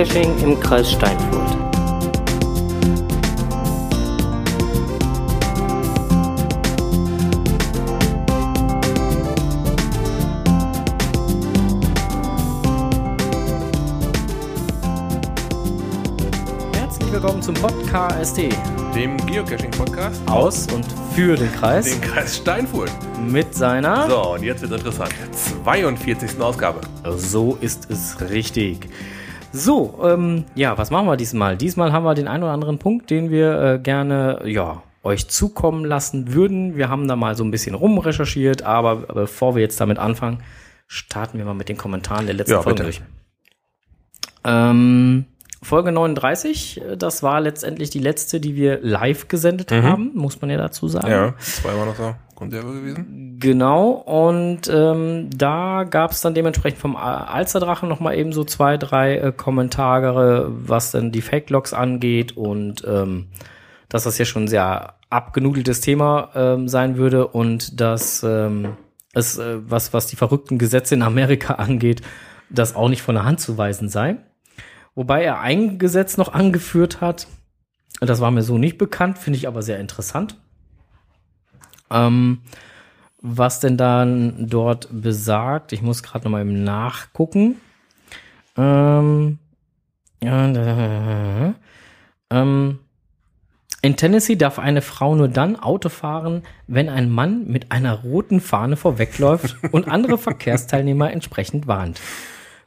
Geocaching im Kreis Steinfurt. Herzlich willkommen zum Podcast dem Geocaching-Podcast aus und für den Kreis den Kreis Steinfurt. mit seiner. So, und jetzt wird interessant. 42. Ausgabe. So ist es richtig. So, ähm, ja, was machen wir diesmal? Diesmal haben wir den einen oder anderen Punkt, den wir äh, gerne, ja, euch zukommen lassen würden. Wir haben da mal so ein bisschen rumrecherchiert, aber bevor wir jetzt damit anfangen, starten wir mal mit den Kommentaren der letzten Ja, Folge durch. Ähm, Folge 39, äh, das war letztendlich die letzte, die wir live gesendet haben, muss man ja dazu sagen. Mhm. Ja, zweimal noch da Konserve gewesen. Genau, und ähm, da gab es dann dementsprechend vom Al- Alsterdrachen noch mal eben so zwei, drei äh, Kommentare, was denn die Fake-Logs angeht und ähm, dass das ja schon ein sehr abgenudeltes Thema ähm, sein würde und dass ähm, es, äh, was, was die verrückten Gesetze in Amerika angeht, das auch nicht von der Hand zu weisen sei. Wobei er ein Gesetz noch angeführt hat, das war mir so nicht bekannt, finde ich aber sehr interessant. Ähm, was denn dann dort besagt. Ich muss gerade noch mal eben nachgucken. Ähm, ja, ähm, in Tennessee darf eine Frau nur dann Auto fahren, wenn ein Mann mit einer roten Fahne vorwegläuft und andere Verkehrsteilnehmer entsprechend warnt.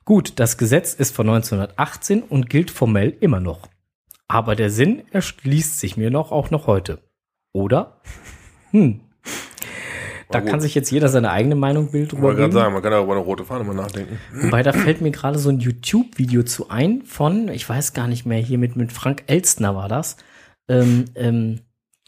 Gut, das Gesetz ist von 1918 und gilt formell immer noch. Aber der Sinn erschließt sich mir noch auch noch heute. Oder? Hm. Da kann sich jetzt jeder seine eigene Meinung Bild Ich drüber gerade bilden. sagen, man kann auch über eine rote Fahne mal nachdenken. Wobei, da fällt mir gerade so ein YouTube-Video zu ein von, ich weiß gar nicht mehr, hier mit, mit Frank Elstner war das. Ähm, ähm,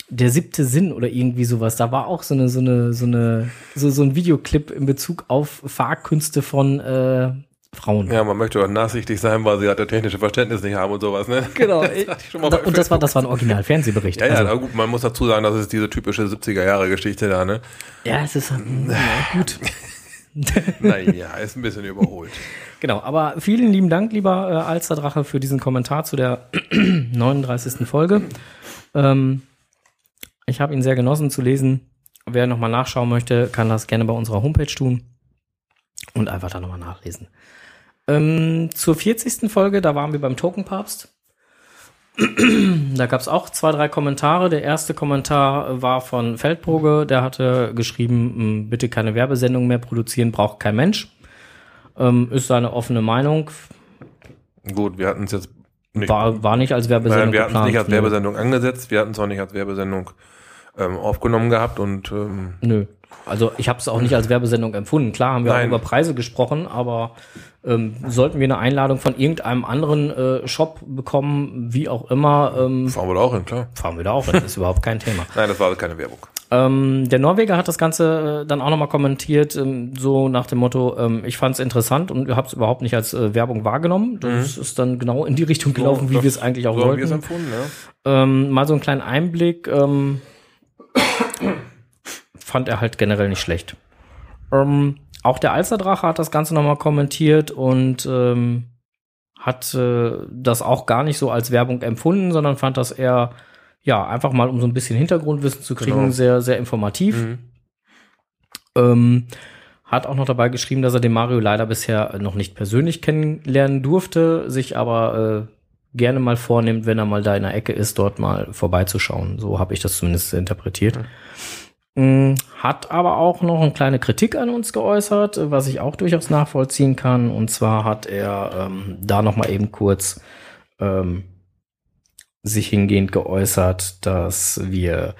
der siebte Sinn oder irgendwie sowas. Da war auch so eine, so eine, so eine, so, so ein Videoclip in Bezug auf Fahrkünste von äh, Frauen. Ja, man möchte auch nachsichtig sein, weil sie halt das technische Verständnis nicht haben und sowas, ne? Genau. Das und das war, das war ein Original-Fernsehbericht. Ja, ja, also, gut, man muss dazu sagen, das ist diese typische 70er-Jahre-Geschichte da, ne? ja, es ist hm, ja, gut. Naja, ist ein bisschen überholt. Genau, aber vielen lieben Dank, lieber äh, Alsterdrache, für diesen Kommentar zu der 39. Folge. Ähm, ich habe ihn sehr genossen zu lesen. Wer nochmal nachschauen möchte, kann das gerne bei unserer Homepage tun und einfach da nochmal nachlesen. Ähm, zur 40. Folge, da waren wir beim Tokenpapst. Da gab es auch zwei, drei Kommentare. Der erste Kommentar war von Feldbruge, der hatte geschrieben, m, bitte keine Werbesendung mehr produzieren, braucht kein Mensch. Ähm, ist seine offene Meinung. Gut, wir hatten es jetzt nicht. War, war nicht als Werbesendung Nein, wir hatten es nicht als. Werbesendung angesetzt, wir hatten es auch nicht als Werbesendung ähm, aufgenommen gehabt und ähm, Nö. Also ich habe es auch nicht als Werbesendung empfunden. Klar haben wir Nein. auch über Preise gesprochen, aber ähm, sollten wir eine Einladung von irgendeinem anderen äh, Shop bekommen, wie auch immer, ähm, fahren wir da auch hin, klar. fahren wir da auch hin. ist überhaupt kein Thema. Nein, das war keine Werbung. Ähm, der Norweger hat das Ganze äh, dann auch nochmal kommentiert, ähm, so nach dem Motto, ähm, ich fand es interessant und habe es überhaupt nicht als äh, Werbung wahrgenommen. Das ist dann genau in die Richtung gelaufen, wie das- wir es eigentlich auch so haben wollten. empfunden, ja. Ähm, mal so einen kleinen Einblick. Ähm, fand er halt generell nicht schlecht. Ähm, auch der Alsterdrache hat das Ganze nochmal kommentiert und ähm, hat äh, das auch gar nicht so als Werbung empfunden, sondern fand das eher, ja, einfach mal um so ein bisschen Hintergrundwissen zu kriegen, Genau. sehr, sehr informativ. Mhm. Ähm, hat auch noch dabei geschrieben, dass er den Mario leider bisher noch nicht persönlich kennenlernen durfte, sich aber äh, gerne mal vornimmt, wenn er mal da in der Ecke ist, dort mal vorbeizuschauen. So habe ich das zumindest interpretiert. Mm, Hat aber auch noch eine kleine Kritik an uns geäußert, was ich auch durchaus nachvollziehen kann. Und zwar hat er ähm, da noch mal eben kurz ähm, sich hingehend geäußert, dass wir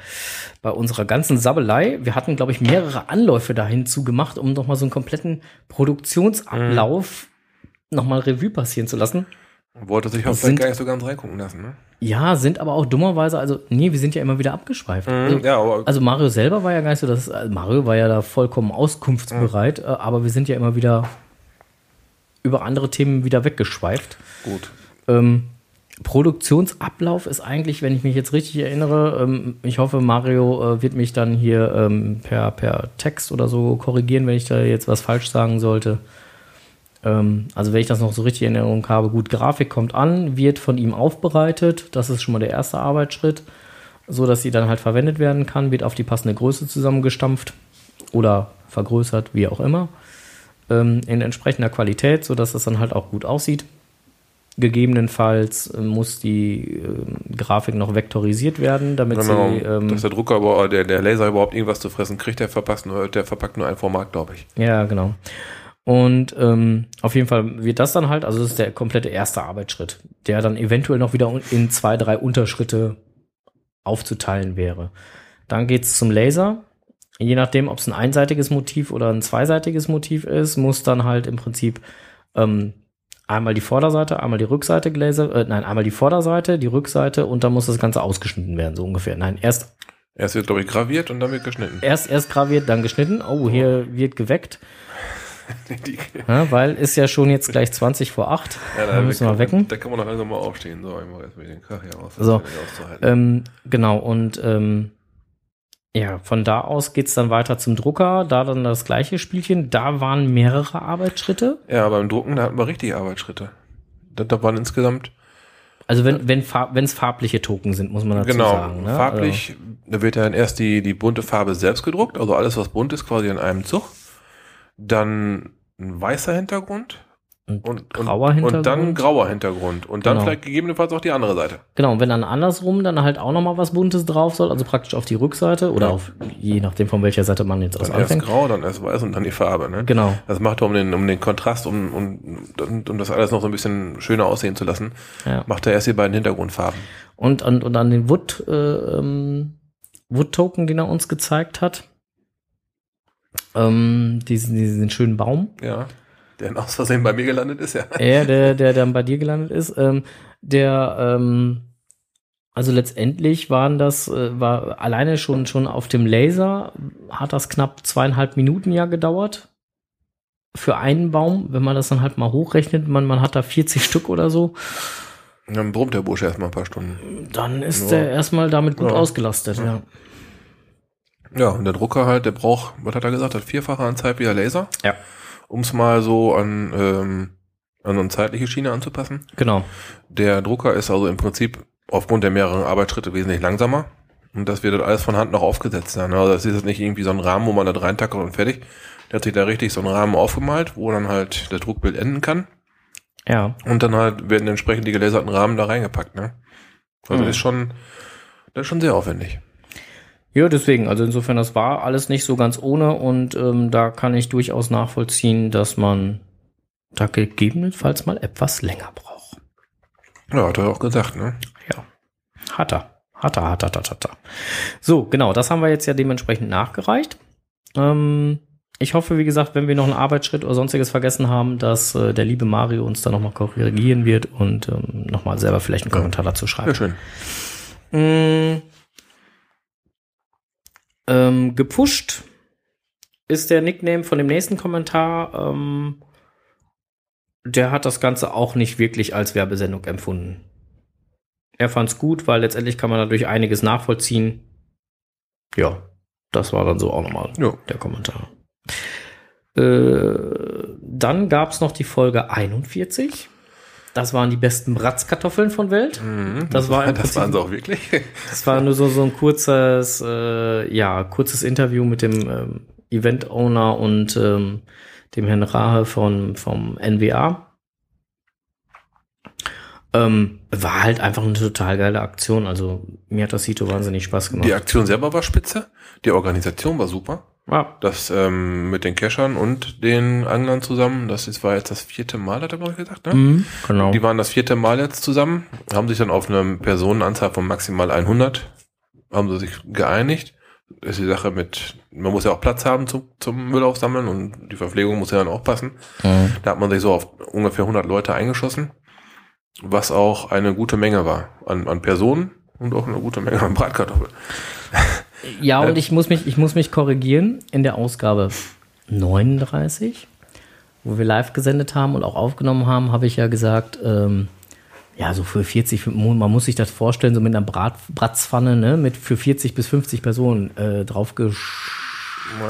bei unserer ganzen Sabbelei, wir hatten, glaube ich, mehrere Anläufe dahin zu gemacht, um noch mal so einen kompletten Produktionsablauf noch mal Revue passieren zu lassen. Wollte sich auch sind- gar nicht so ganz reingucken lassen, ne? Ja, sind aber auch dummerweise, also nee, wir sind ja immer wieder abgeschweift. Also, ja, also Mario selber war ja gar nicht so, dass also Mario war ja da vollkommen auskunftsbereit, äh, aber wir sind ja immer wieder über andere Themen wieder weggeschweift. gut. Ähm, Produktionsablauf ist eigentlich, wenn ich mich jetzt richtig erinnere, ähm, ich hoffe, Mario äh, wird mich dann hier ähm, per, per Text oder so korrigieren, wenn ich da jetzt was falsch sagen sollte. Ähm, also wenn ich das noch so richtig in Erinnerung habe, gut, Grafik kommt an, wird von ihm aufbereitet. Das ist schon mal der erste Arbeitsschritt, so dass sie dann halt verwendet werden kann, wird auf die passende Größe zusammengestampft oder vergrößert, wie auch immer, ähm, in entsprechender Qualität, so dass das dann halt auch gut aussieht. Gegebenenfalls äh, muss die äh, Grafik noch vektorisiert werden, damit Genau, sie ähm, dass der Drucker, aber der, der Laser überhaupt irgendwas zu fressen kriegt, der verpackt nur, der verpackt nur ein Format, glaube ich. Ja, genau. Und ähm, auf jeden Fall wird das dann halt, also das ist der komplette erste Arbeitsschritt, der dann eventuell noch wieder in zwei, drei Unterschritte aufzuteilen wäre. Dann geht's zum Laser. Je nachdem, ob es ein einseitiges Motiv oder ein zweiseitiges Motiv ist, muss dann halt im Prinzip ähm, einmal die Vorderseite, einmal die Rückseite gelasert, äh, nein, einmal die Vorderseite, die Rückseite und dann muss das Ganze ausgeschnitten werden, so ungefähr. Nein, erst Erst wird, glaube ich, graviert und dann wird geschnitten. erst erst graviert, dann geschnitten. Oh, hier wird geweckt. Ja, weil ist ja schon jetzt gleich 20 vor 8. Ja, da müssen wir kann, wecken. Da kann man noch langsam mal aufstehen. So, ich mache jetzt mal den Krach hier aus. So. Ähm, genau, und ähm, ja, von da aus geht's dann weiter zum Drucker, da dann das gleiche Spielchen. Da waren mehrere Arbeitsschritte. Ja, beim Drucken, da hatten wir richtig Arbeitsschritte. Da, da waren insgesamt, Also wenn wenn farb, wenn's farbliche Token sind, muss man dazu genau, sagen. Ne? farblich, da wird ja dann erst die, die bunte Farbe selbst gedruckt, also alles, was bunt ist, quasi in einem Zug. Dann ein weißer Hintergrund. Und Und, grauer und, Hintergrund. Und dann grauer Hintergrund. Und dann Genau. vielleicht gegebenenfalls auch die andere Seite. Genau, und wenn dann andersrum dann halt auch nochmal was Buntes drauf soll, also praktisch auf die Rückseite oder Ja. auf, je nachdem von welcher Seite man jetzt aus Dann erst anfängt. grau, dann erst weiß und dann die Farbe. Ne? Genau. Das macht er, um den, um den Kontrast, um, um, um, um das alles noch so ein bisschen schöner aussehen zu lassen, Ja. macht er erst die beiden Hintergrundfarben. Und, und, und an den Wood, äh, ähm, Wood-Token, den er uns gezeigt hat, ähm, diesen, diesen schönen Baum, Ja. Der in aus Versehen bei mir gelandet ist, ja. er, der, der dann bei dir gelandet ist, ähm, der, ähm, also letztendlich waren das, äh, war alleine schon, schon auf dem Laser, hat das knapp zweieinhalb Minuten ja gedauert. Für einen Baum, wenn man das dann halt mal hochrechnet, man, man hat da 40 Stück oder so, Dann brummt der Bursche erstmal ein paar Stunden. dann ist Ja. der erstmal damit gut Ja. ausgelastet, ja. Ja, und der Drucker halt, der braucht, was hat er gesagt, hat vierfache an Zeit wie der Laser, Ja. um es mal so an, ähm, an eine zeitliche Schiene anzupassen. Genau. Der Drucker ist also im Prinzip aufgrund der mehreren Arbeitsschritte wesentlich langsamer. Und das wird dann alles von Hand noch aufgesetzt sein. Also das ist jetzt nicht irgendwie so ein Rahmen, wo man da reintackert und fertig. Der hat sich da richtig so einen Rahmen aufgemalt, wo dann halt das Druckbild enden kann. Ja. Und dann halt werden entsprechend die gelaserten Rahmen da reingepackt, ne? Also Mhm. ist schon, das ist schon sehr aufwendig. Ja, deswegen, also insofern, das war alles nicht so ganz ohne und ähm, da kann ich durchaus nachvollziehen, dass man da gegebenenfalls mal etwas länger braucht. Ja, hat er auch gesagt, ne? Ja. Hat er. Hat er, hat er, hat er, hat er. So, genau, das haben wir jetzt ja dementsprechend nachgereicht. Ähm, ich hoffe, wie gesagt, wenn wir noch einen Arbeitsschritt oder sonstiges vergessen haben, dass äh, der liebe Mario uns da nochmal korrigieren wird und ähm, nochmal selber vielleicht einen Kommentar dazu schreibt. Sehr schön. Mm. Ähm, gepusht ist der Nickname von dem nächsten Kommentar. Ähm, der hat das Ganze auch nicht wirklich als Werbesendung empfunden. Er fand's gut, weil letztendlich kann man dadurch einiges nachvollziehen. Ja, das war dann so auch nochmal Ja. der Kommentar. Äh, dann gab's noch die Folge 41. Das waren die besten Bratzkartoffeln von Welt. Mhm. Das war das Prinzip- waren sie auch wirklich. Das war nur so, so ein kurzes, äh, ja, kurzes Interview mit dem ähm, Event-Owner und ähm, dem Herrn Rahe von, vom NWA. Ähm, war halt einfach eine total geile Aktion. Also mir hat das Hito wahnsinnig Spaß gemacht. Die Aktion selber war spitze. Die Organisation war super. Ja, Das ähm, mit den Cachern und den Anglern zusammen, das ist, war jetzt das vierte Mal, hat er, ich, gesagt, ne? mhm, genau. Die waren das vierte Mal jetzt zusammen, haben sich dann auf eine Personenanzahl von maximal 100, haben sie sich geeinigt. Das ist die Sache mit, man muss ja auch Platz haben zum, zum Müll aufsammeln und die Verpflegung muss ja dann auch passen. Mhm. Da hat man sich so auf ungefähr 100 Leute eingeschossen, was auch eine gute Menge war an, an Personen und auch eine gute Menge an Bratkartoffeln. Ja, und ich muss mich, ich muss mich korrigieren. In der Ausgabe 39, wo wir live gesendet haben und auch aufgenommen haben, habe ich ja gesagt, ähm, ja, so für 40, man muss sich das vorstellen, so mit einer Brat, Bratzpfanne, ne, mit für 40 bis 50 Personen äh, drauf Ja,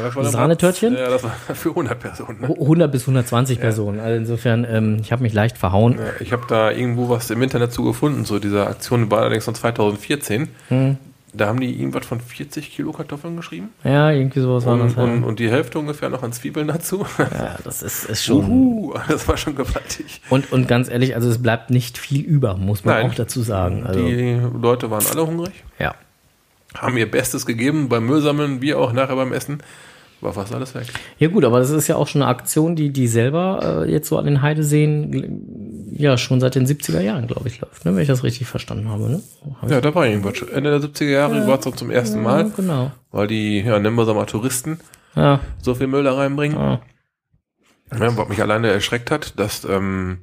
das war dann Sahnetörtchen? Ja, das war für 100 Personen. Ne? 100 bis 120 Personen. Also insofern, ähm, ich habe mich leicht verhauen. Ja, ich habe da irgendwo was im Internet zu gefunden, so diese Aktion war allerdings von 2014. Hm. Da haben die irgendwas von 40 Kilo Kartoffeln geschrieben Ja, irgendwie sowas war das. und, Ja, und, und die Hälfte ungefähr noch an Zwiebeln dazu. ja das ist, ist schon. Uhu, das war schon gewaltig. Und, und ganz ehrlich, also es bleibt nicht viel über, muss man Nein. auch dazu sagen. Also, Die Leute waren alle hungrig, ja. haben ihr Bestes gegeben beim Müllsammeln, wie auch nachher beim Essen. War fast alles weg. Ja gut, aber das ist ja auch schon eine Aktion, die die selber äh, jetzt so an den Heideseen ja schon seit den 70er Jahren, glaube ich, läuft, ne? wenn ich das richtig verstanden habe. Ne? Hab Ja, da war irgendwas. Ende der 70er Jahre war es dann zum ersten ich- Mal, Genau. weil die, ja, nennen wir es mal Touristen, Ja, so viel Müll da reinbringen. ja. Ja, was mich alleine erschreckt hat, dass ähm,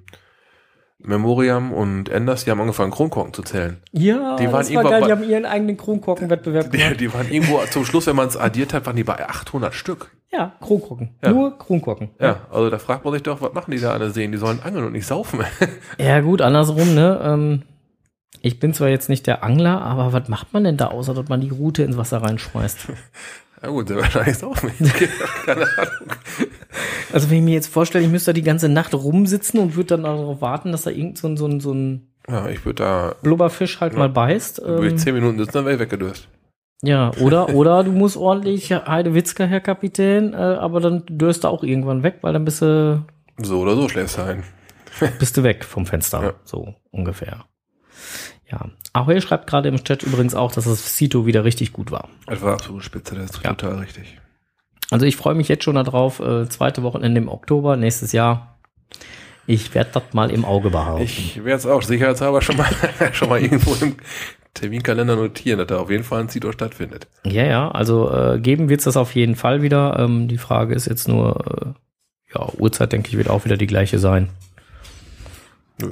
Memoriam und Enders, die haben angefangen, Kronkorken zu zählen. ja Die waren das war geil, bei- die haben ihren eigenen Kronkorkenwettbewerb Die, gemacht. die waren irgendwo zum Schluss, wenn man es addiert hat, waren die bei 800 Stück. Ja, Kronkorken. Ja. Nur Kronkorken. Ja, also da fragt man sich doch, was machen die da alle sehen? Die sollen angeln und nicht saufen. Ja, gut, andersrum, ne? Ähm, ich bin zwar jetzt nicht der Angler, aber was macht man denn da, außer dass man die Rute ins Wasser reinschmeißt? ja gut, sehr wahrscheinlich saufen. Keine Ahnung. Also wenn ich mir jetzt vorstelle, ich müsste da die ganze Nacht rumsitzen und würde dann darauf warten, dass da irgend so ein, so ein, so ein Ja, ich würde da, Blubberfisch halt mal beißt. würde ich Ähm, 10 Minuten sitzen, dann wäre ich weggedöst. ja, oder, oder du musst ordentlich Heidewitzka, Herr Kapitän, äh, aber dann dörst du auch irgendwann weg, weil dann bist du, So oder so schläfst du ein. bist du weg vom Fenster. Ja. So ungefähr. Ja. Ahoy schreibt gerade im Chat übrigens auch, dass das Cito wieder richtig gut war. Das war absolut spitze, das ist Ja. total richtig. Also ich freue mich jetzt schon darauf, äh, zweite Wochenende im Oktober nächstes Jahr. Ich werde das mal im Auge behalten. Ich werde es auch sicherheitshalber schon mal, schon mal irgendwo im Terminkalender notieren, dass da auf jeden Fall ein Zito stattfindet. Ja, ja, also äh, geben wird es das auf jeden Fall wieder. Ähm, die Frage ist jetzt nur, äh, ja, Uhrzeit, denke ich, wird auch wieder die gleiche sein. Ja.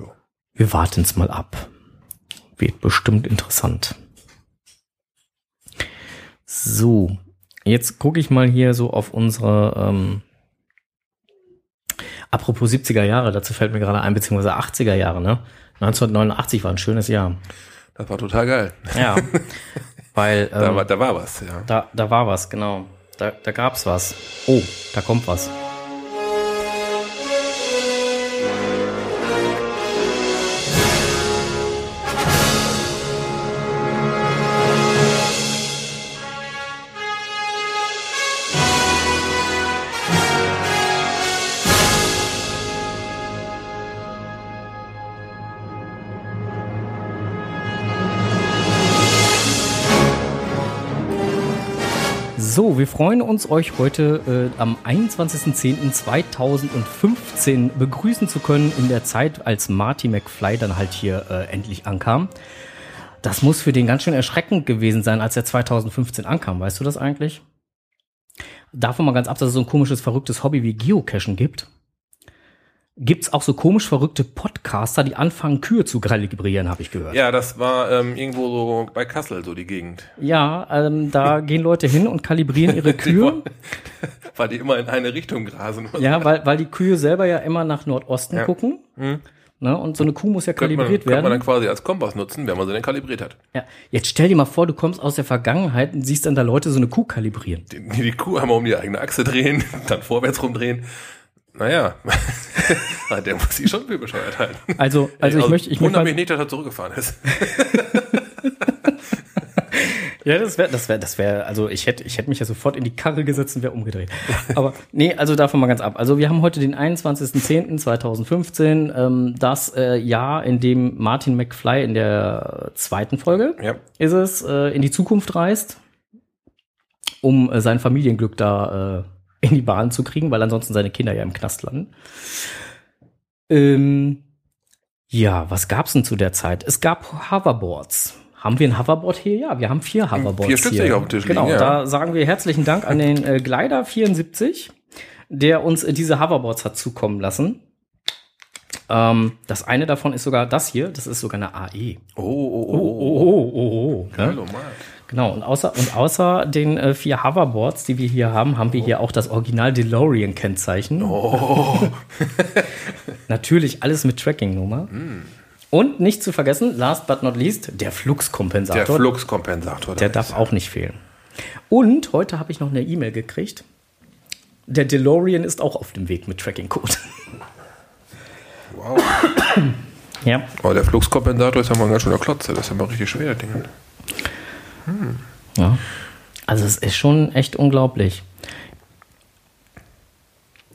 Wir warten es mal ab. Wird bestimmt interessant. So, jetzt gucke ich mal hier so auf unsere, ähm, apropos 70er Jahre, dazu fällt mir gerade ein, beziehungsweise 80er Jahre, ne? 1989 war ein schönes Jahr. Das war total geil. Ja, weil ähm, Da, war, da war was, ja. da, da war was, genau. Da, da gab's was. Oh, da kommt was. Wir freuen uns, euch heute äh, am 21.10.2015 begrüßen zu können, in der Zeit, als Marty McFly dann halt hier äh, endlich ankam. Das muss für den ganz schön erschreckend gewesen sein, als er 2015 ankam. Weißt du das eigentlich? Davon mal ganz ab, dass es so ein komisches, verrücktes Hobby wie Geocachen gibt. Gibt's auch so komisch verrückte Podcaster, die anfangen, Kühe zu kalibrieren, habe ich gehört. Ja, das war ähm, irgendwo so bei Kassel, so die Gegend. Ja, ähm, da gehen Leute hin und kalibrieren ihre Kühe. Weil die immer in eine Richtung grasen. Ja, weil, weil die Kühe selber ja immer nach Nordosten Ja. gucken. Mhm. Ne? Und so eine Kuh muss ja Könnte man, kalibriert könnte man dann werden. quasi als Kompass nutzen, wenn man sie denn kalibriert hat. Ja. Jetzt stell dir mal vor, du kommst aus der Vergangenheit und siehst dann da Leute so eine Kuh kalibrieren. Die, die, die Kuh einmal um die eigene Achse drehen, dann vorwärts rumdrehen. Naja, der muss sich schon für bescheuert halten. Also, also ich möchte, ich wundere mich nicht, dass er zurückgefahren ist. ja, das wäre, das wäre, das wäre, also ich hätte, ich hätte mich ja sofort in die Karre gesetzt und wäre umgedreht. Aber nee, also davon mal ganz ab. Also wir haben heute den 21.10.2015, ähm, das äh, Jahr, in dem Martin McFly in der zweiten Folge Ja. ist es, äh, in die Zukunft reist, um äh, sein Familienglück da äh, in die Bahn zu kriegen, weil ansonsten seine Kinder ja im Knast landen. Ähm, ja, was gab's denn zu der Zeit? Es gab Hoverboards. Haben wir ein Hoverboard hier? Ja, wir haben vier Hoverboards Vier Stück hier. auf dem Tisch Genau, liegen, ja. da sagen wir herzlichen Dank an den äh, Glider 74, der uns äh, diese Hoverboards hat zukommen lassen. Ähm, das eine davon ist sogar das hier, das ist sogar eine AE. Oh, oh, oh, Oh, oh. oh, oh, oh. Ne? Hallo, Mann. Genau, und außer, und außer den äh, vier Hoverboards, die wir hier haben, haben wir hier auch das Original DeLorean-Kennzeichen. Oh, Natürlich alles mit Tracking-Nummer. Und nicht zu vergessen, last but not least, der der Fluxkompensator. Fluxkompensator. Der da darf auch nicht fehlen. Und heute habe ich noch eine E-Mail gekriegt. Der DeLorean ist auch auf dem Weg mit Tracking-Code. Wow. Ja. Aber der Fluxkompensator ist ja mal ein ganz schöner Klotz. Das ist ja mal richtig schwer, das Ding. ja. Also es ist schon echt unglaublich.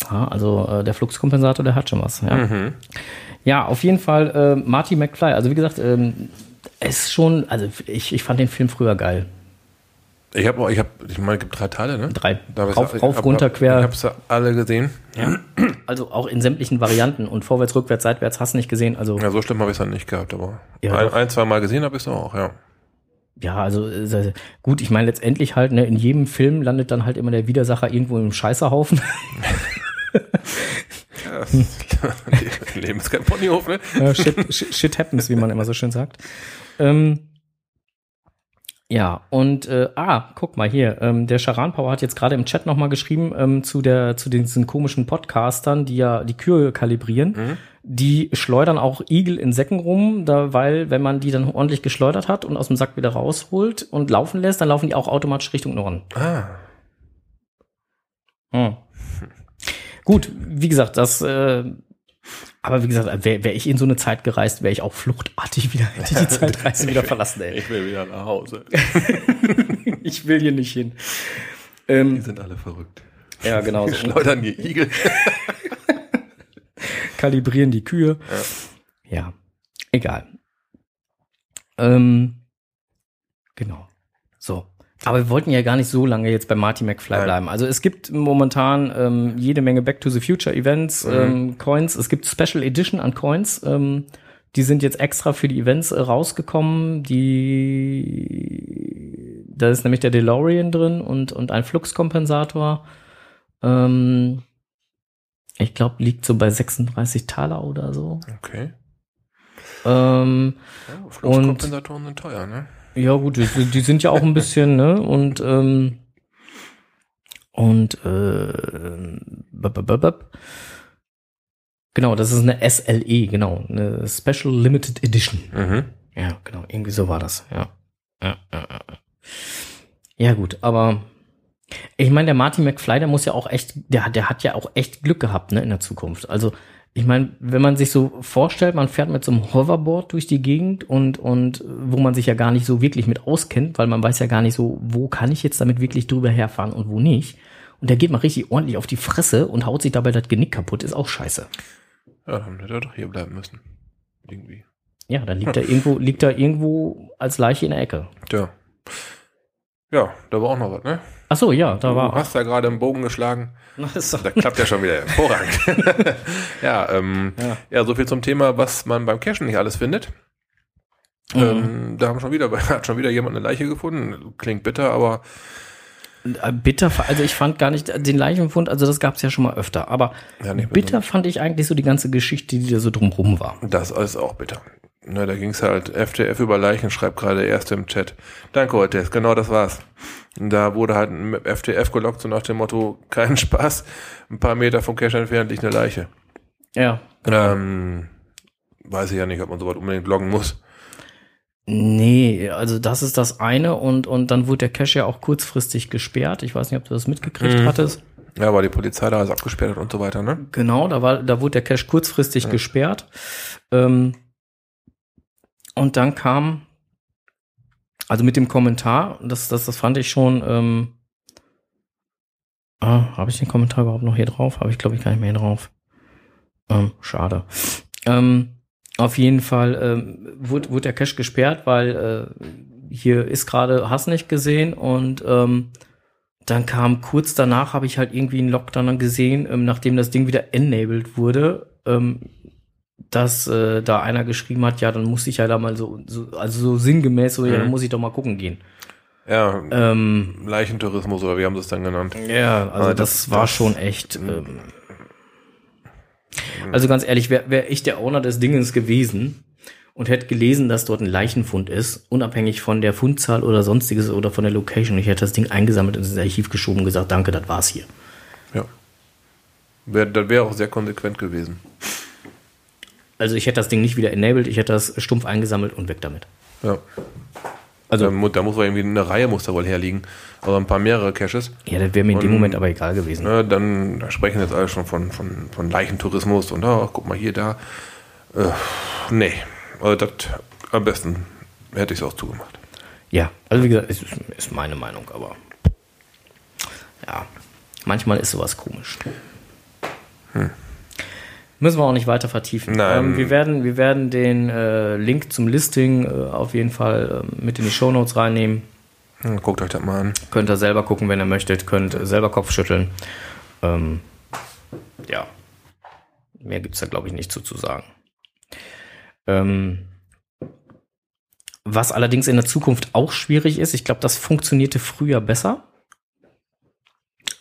Ja, also äh, der Fluxkompensator, der hat schon was. Ja, ja auf jeden Fall äh, Marty McFly. Also wie gesagt, ähm, es ist schon, also ich, ich fand den Film früher geil. Ich habe, ich habe, ich meine, es gibt drei Teile, ne? Drei. Da Rauf, ich rauf, hab- runter, quer. Ich habe sie alle gesehen. Also auch in sämtlichen Varianten und vorwärts, rückwärts, seitwärts hast du nicht gesehen. Also Ja, so schlimm habe ich es dann nicht gehabt, aber Ja, ein, ein, zwei Mal gesehen habe ich es auch, ja. Ja, also äh, gut, ich meine letztendlich halt, ne, in jedem Film landet dann halt immer der Widersacher irgendwo im Scheißerhaufen. ja Leben ist kein Ponyhof, ne? Shit, shit, happens, wie man immer so schön sagt. Ähm, ja, und äh, ah, guck mal hier, ähm, der Charan Power hat jetzt gerade im Chat nochmal geschrieben ähm, zu der zu diesen komischen Podcastern, die ja die Kühe kalibrieren. Die schleudern auch Igel in Säcken rum, da, weil wenn man die dann ordentlich geschleudert hat und aus dem Sack wieder rausholt und laufen lässt, dann laufen die auch automatisch Richtung Norden. Ah, Hm. Gut, wie gesagt, das, äh, aber wie gesagt, wäre wär ich in so eine Zeit gereist, wäre ich auch fluchtartig wieder, hätte die Zeitreise wieder verlassen, ey. ich will wieder nach Hause. Ich will hier nicht hin. Die Ähm, sind alle verrückt. ja, genau. So. Schleudern die Igel. Kalibrieren die Kühe. Ja, egal. Ähm, genau. So. Aber wir wollten ja gar nicht so lange jetzt bei Marty McFly Nein. bleiben. Also es gibt momentan ähm, jede Menge Back to the Future Events, Mhm. ähm, Coins. Es gibt Special Edition an Coins. Ähm, die sind jetzt extra für die Events äh, rausgekommen. Die, da ist nämlich der DeLorean drin und, und ein Fluxkompensator. Ähm, ich glaube, liegt so bei 36 Taler oder so. Okay. Ähm, Ja, Fluxkompensatoren sind teuer, ne? ja, gut, die, die sind ja auch ein bisschen, ne? Und, ähm, und, äh, bap, bap, bap. genau, das ist eine SLE, genau, eine Special Limited Edition. Mhm. Ja, genau, irgendwie so war das. Ja, ja, ja. ja. ja gut, aber ich meine, der Martin McFly, der muss ja auch echt, der, hat- der hat ja auch echt Glück gehabt, ne, in der Zukunft. Also, ich meine, wenn man sich so vorstellt, man fährt mit so einem Hoverboard durch die Gegend und, und wo man sich ja gar nicht so wirklich mit auskennt, weil man weiß ja gar nicht so, wo kann ich jetzt damit wirklich drüber herfahren und wo nicht. Und der geht mal richtig ordentlich auf die Fresse und haut sich dabei das Genick kaputt, ist auch scheiße. Ja, dann hätte er doch hier bleiben müssen. Irgendwie. Ja, dann liegt er irgendwo, liegt er irgendwo als Leiche in der Ecke. Tja. Ja, da war auch noch was, ne? Ach so, ja, da Du war. hast da gerade einen Bogen geschlagen. Das ist doch- Da klappt ja schon wieder hervorragend. ja, ähm, Ja. ja. so viel zum Thema, was man beim Cashen nicht alles findet. Mhm. Ähm, da haben schon wieder, hat schon wieder jemand eine Leiche gefunden. Klingt bitter, aber Äh, Bitter, also ich fand gar nicht den Leichenfund, also das gab es ja schon mal öfter, aber Ja, nicht bitter fand ich eigentlich so die ganze Geschichte, die da so drumrum war. das ist auch bitter. Ne, da ging es halt FTF über Leichen, schreibt gerade der erste im Chat. Danke, Ortez, genau das war's. Da wurde halt ein FTF gelockt, so nach dem Motto, keinen Spaß, ein paar Meter vom Cache entfernt liegt eine Leiche. Ja. Ähm, weiß ich ja nicht, ob man sowas unbedingt loggen muss. Nee, also das ist das eine und, und dann wurde der Cache ja auch kurzfristig gesperrt. Ich weiß nicht, ob du das mitgekriegt Mhm. hattest. Ja, weil die Polizei da alles abgesperrt hat und so weiter, ne? Genau, da war, da wurde der Cache kurzfristig gesperrt. Ähm, und dann kam, also mit dem Kommentar, das, das, das fand ich schon, ähm, ah, habe ich den Kommentar überhaupt noch hier drauf? Habe ich, glaube ich, gar nicht mehr hier drauf. Ähm, schade. Ähm, auf jeden Fall ähm, wurde, wurde der Cache gesperrt, weil äh, hier ist gerade Hass nicht gesehen und ähm, dann kam kurz danach, habe ich halt irgendwie einen Lockdown gesehen, ähm, nachdem das Ding wieder enabled wurde, ähm, dass äh, da einer geschrieben hat, ja, dann muss ich ja da mal so, so also so sinngemäß, so, ja, dann Mhm. muss ich doch mal gucken gehen. Ja, Ähm, Leichentourismus oder wie haben sie es dann genannt? ja, also das, das- war das- schon echt. Ähm, also ganz ehrlich, wäre wär ich der Owner des Dingens gewesen und hätte gelesen, dass dort ein Leichenfund ist, unabhängig von der Fundzahl oder sonstiges oder von der Location, ich hätte das Ding eingesammelt und ins Archiv geschoben und gesagt, danke, das war's hier. Ja. Wär, das wäre auch sehr konsequent gewesen. Also ich hätte das Ding nicht wieder enabled, ich hätte das stumpf eingesammelt und weg damit. Ja. Also- da, mu- da muss wohl irgendwie eine Reihe muss da wohl herliegen. Also ein paar mehrere Caches. Ja, das wäre mir in dem Und- Moment aber egal gewesen. Ne, dann da sprechen jetzt alle schon von, von, von Leichentourismus und oh, guck mal hier, da. Äh, nee. Also das am besten hätte ich es auch zugemacht. Ja, also wie gesagt, ist, ist meine Meinung, aber ja, manchmal ist sowas komisch. Müssen wir auch nicht weiter vertiefen. Nein. Ähm, wir, werden, wir werden den äh, Link zum Listing äh, auf jeden Fall äh, mit in die Shownotes reinnehmen. Hm, Guckt euch das mal an. Könnt ihr selber gucken, wenn ihr möchtet. Könnt selber Kopf schütteln. Ähm, ja. Mehr gibt es da, glaube ich, nicht zu, zu sagen. Ähm, was allerdings in der Zukunft auch schwierig ist, ich glaube, das funktionierte früher besser.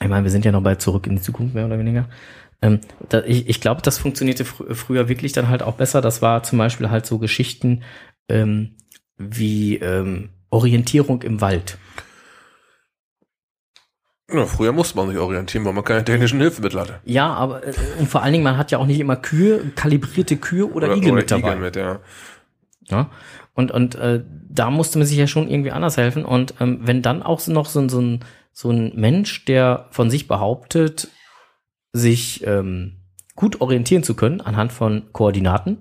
Ich meine, wir sind ja noch bei Zurück in die Zukunft, mehr oder weniger. Ähm, da, ich ich glaube, das funktionierte fr früher wirklich dann halt auch besser. Das war zum Beispiel halt so Geschichten ähm, wie ähm, Orientierung im Wald. Ja, früher musste man sich orientieren, weil man keine technischen Hilfsmittel hatte. Ja, aber äh, und vor allen Dingen, man hat ja auch nicht immer Kühe, kalibrierte Kühe oder, Igel mit dabei. Igel mit, ja. Ja? Und, und äh, da musste man sich ja schon irgendwie anders helfen. Und ähm, wenn dann auch so noch so, so, ein, so ein Mensch, der von sich behauptet, sich ähm, gut orientieren zu können anhand von Koordinaten,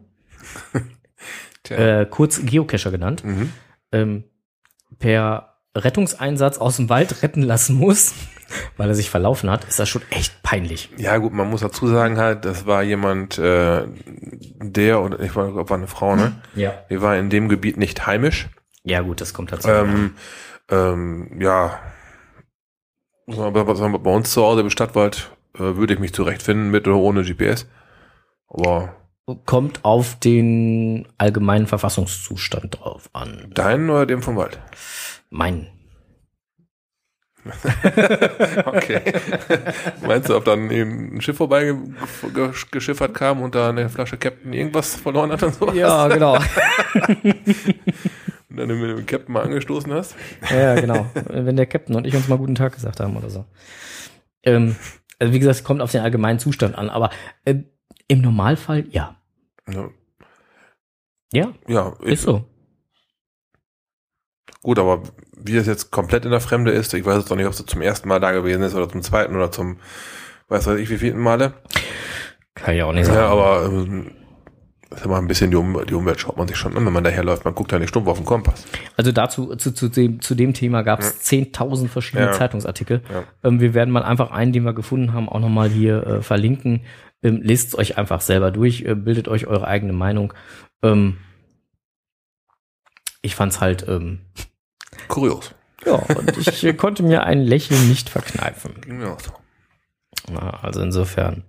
äh, kurz Geocacher genannt, Mhm. ähm, per Rettungseinsatz aus dem Wald retten lassen muss, weil er sich verlaufen hat, ist das schon echt peinlich. Ja, gut, man muss dazu sagen halt, das war jemand, äh, der, oder ich war, glaub, war eine Frau, ne? Ja. Die war in dem Gebiet nicht heimisch. Ja, gut, das kommt dazu. Ähm, ähm, ja, bei uns zu Hause im Stadtwald würde ich mich zurechtfinden mit oder ohne GPS. Aber Kommt auf den allgemeinen Verfassungszustand drauf an. deinen oder dem vom Wald? Mein. Okay. Meinst du, ob dann eben ein Schiff vorbei ge- ge- geschiffert kam und da eine Flasche Captain irgendwas verloren hat und sowas? Ja, genau. Und dann mit dem Captain mal angestoßen hast? ja, genau. Wenn der Captain und ich uns mal guten Tag gesagt haben oder so. Ähm, also wie gesagt, es kommt auf den allgemeinen Zustand an, aber ähm, im Normalfall ja. Ja, Ja, ja ich, ist so. gut, aber wie es jetzt komplett in der Fremde ist, ich weiß jetzt noch nicht, ob es zum ersten Mal da gewesen ist oder zum zweiten oder zum, weiß weiß ich, wie vielten Male. Kann ich auch nicht sagen. Ja, aber ähm, ist immer ein bisschen die, um die Umwelt schaut man sich schon an, wenn man daherläuft. Man guckt ja nicht stumpf auf den Kompass. Also dazu, zu, zu, dem, zu dem Thema gab es 10.000 verschiedene Ja. Zeitungsartikel. Ja. Ähm, wir werden mal einfach einen, den wir gefunden haben, auch nochmal hier äh, verlinken. Ähm, lest es euch einfach selber durch, äh, bildet euch eure eigene Meinung. Ähm, ich fand's halt, ähm, Kurios. ja, und ich äh, konnte mir ein Lächeln nicht verkneifen. Ging mir auch so. Na, also insofern.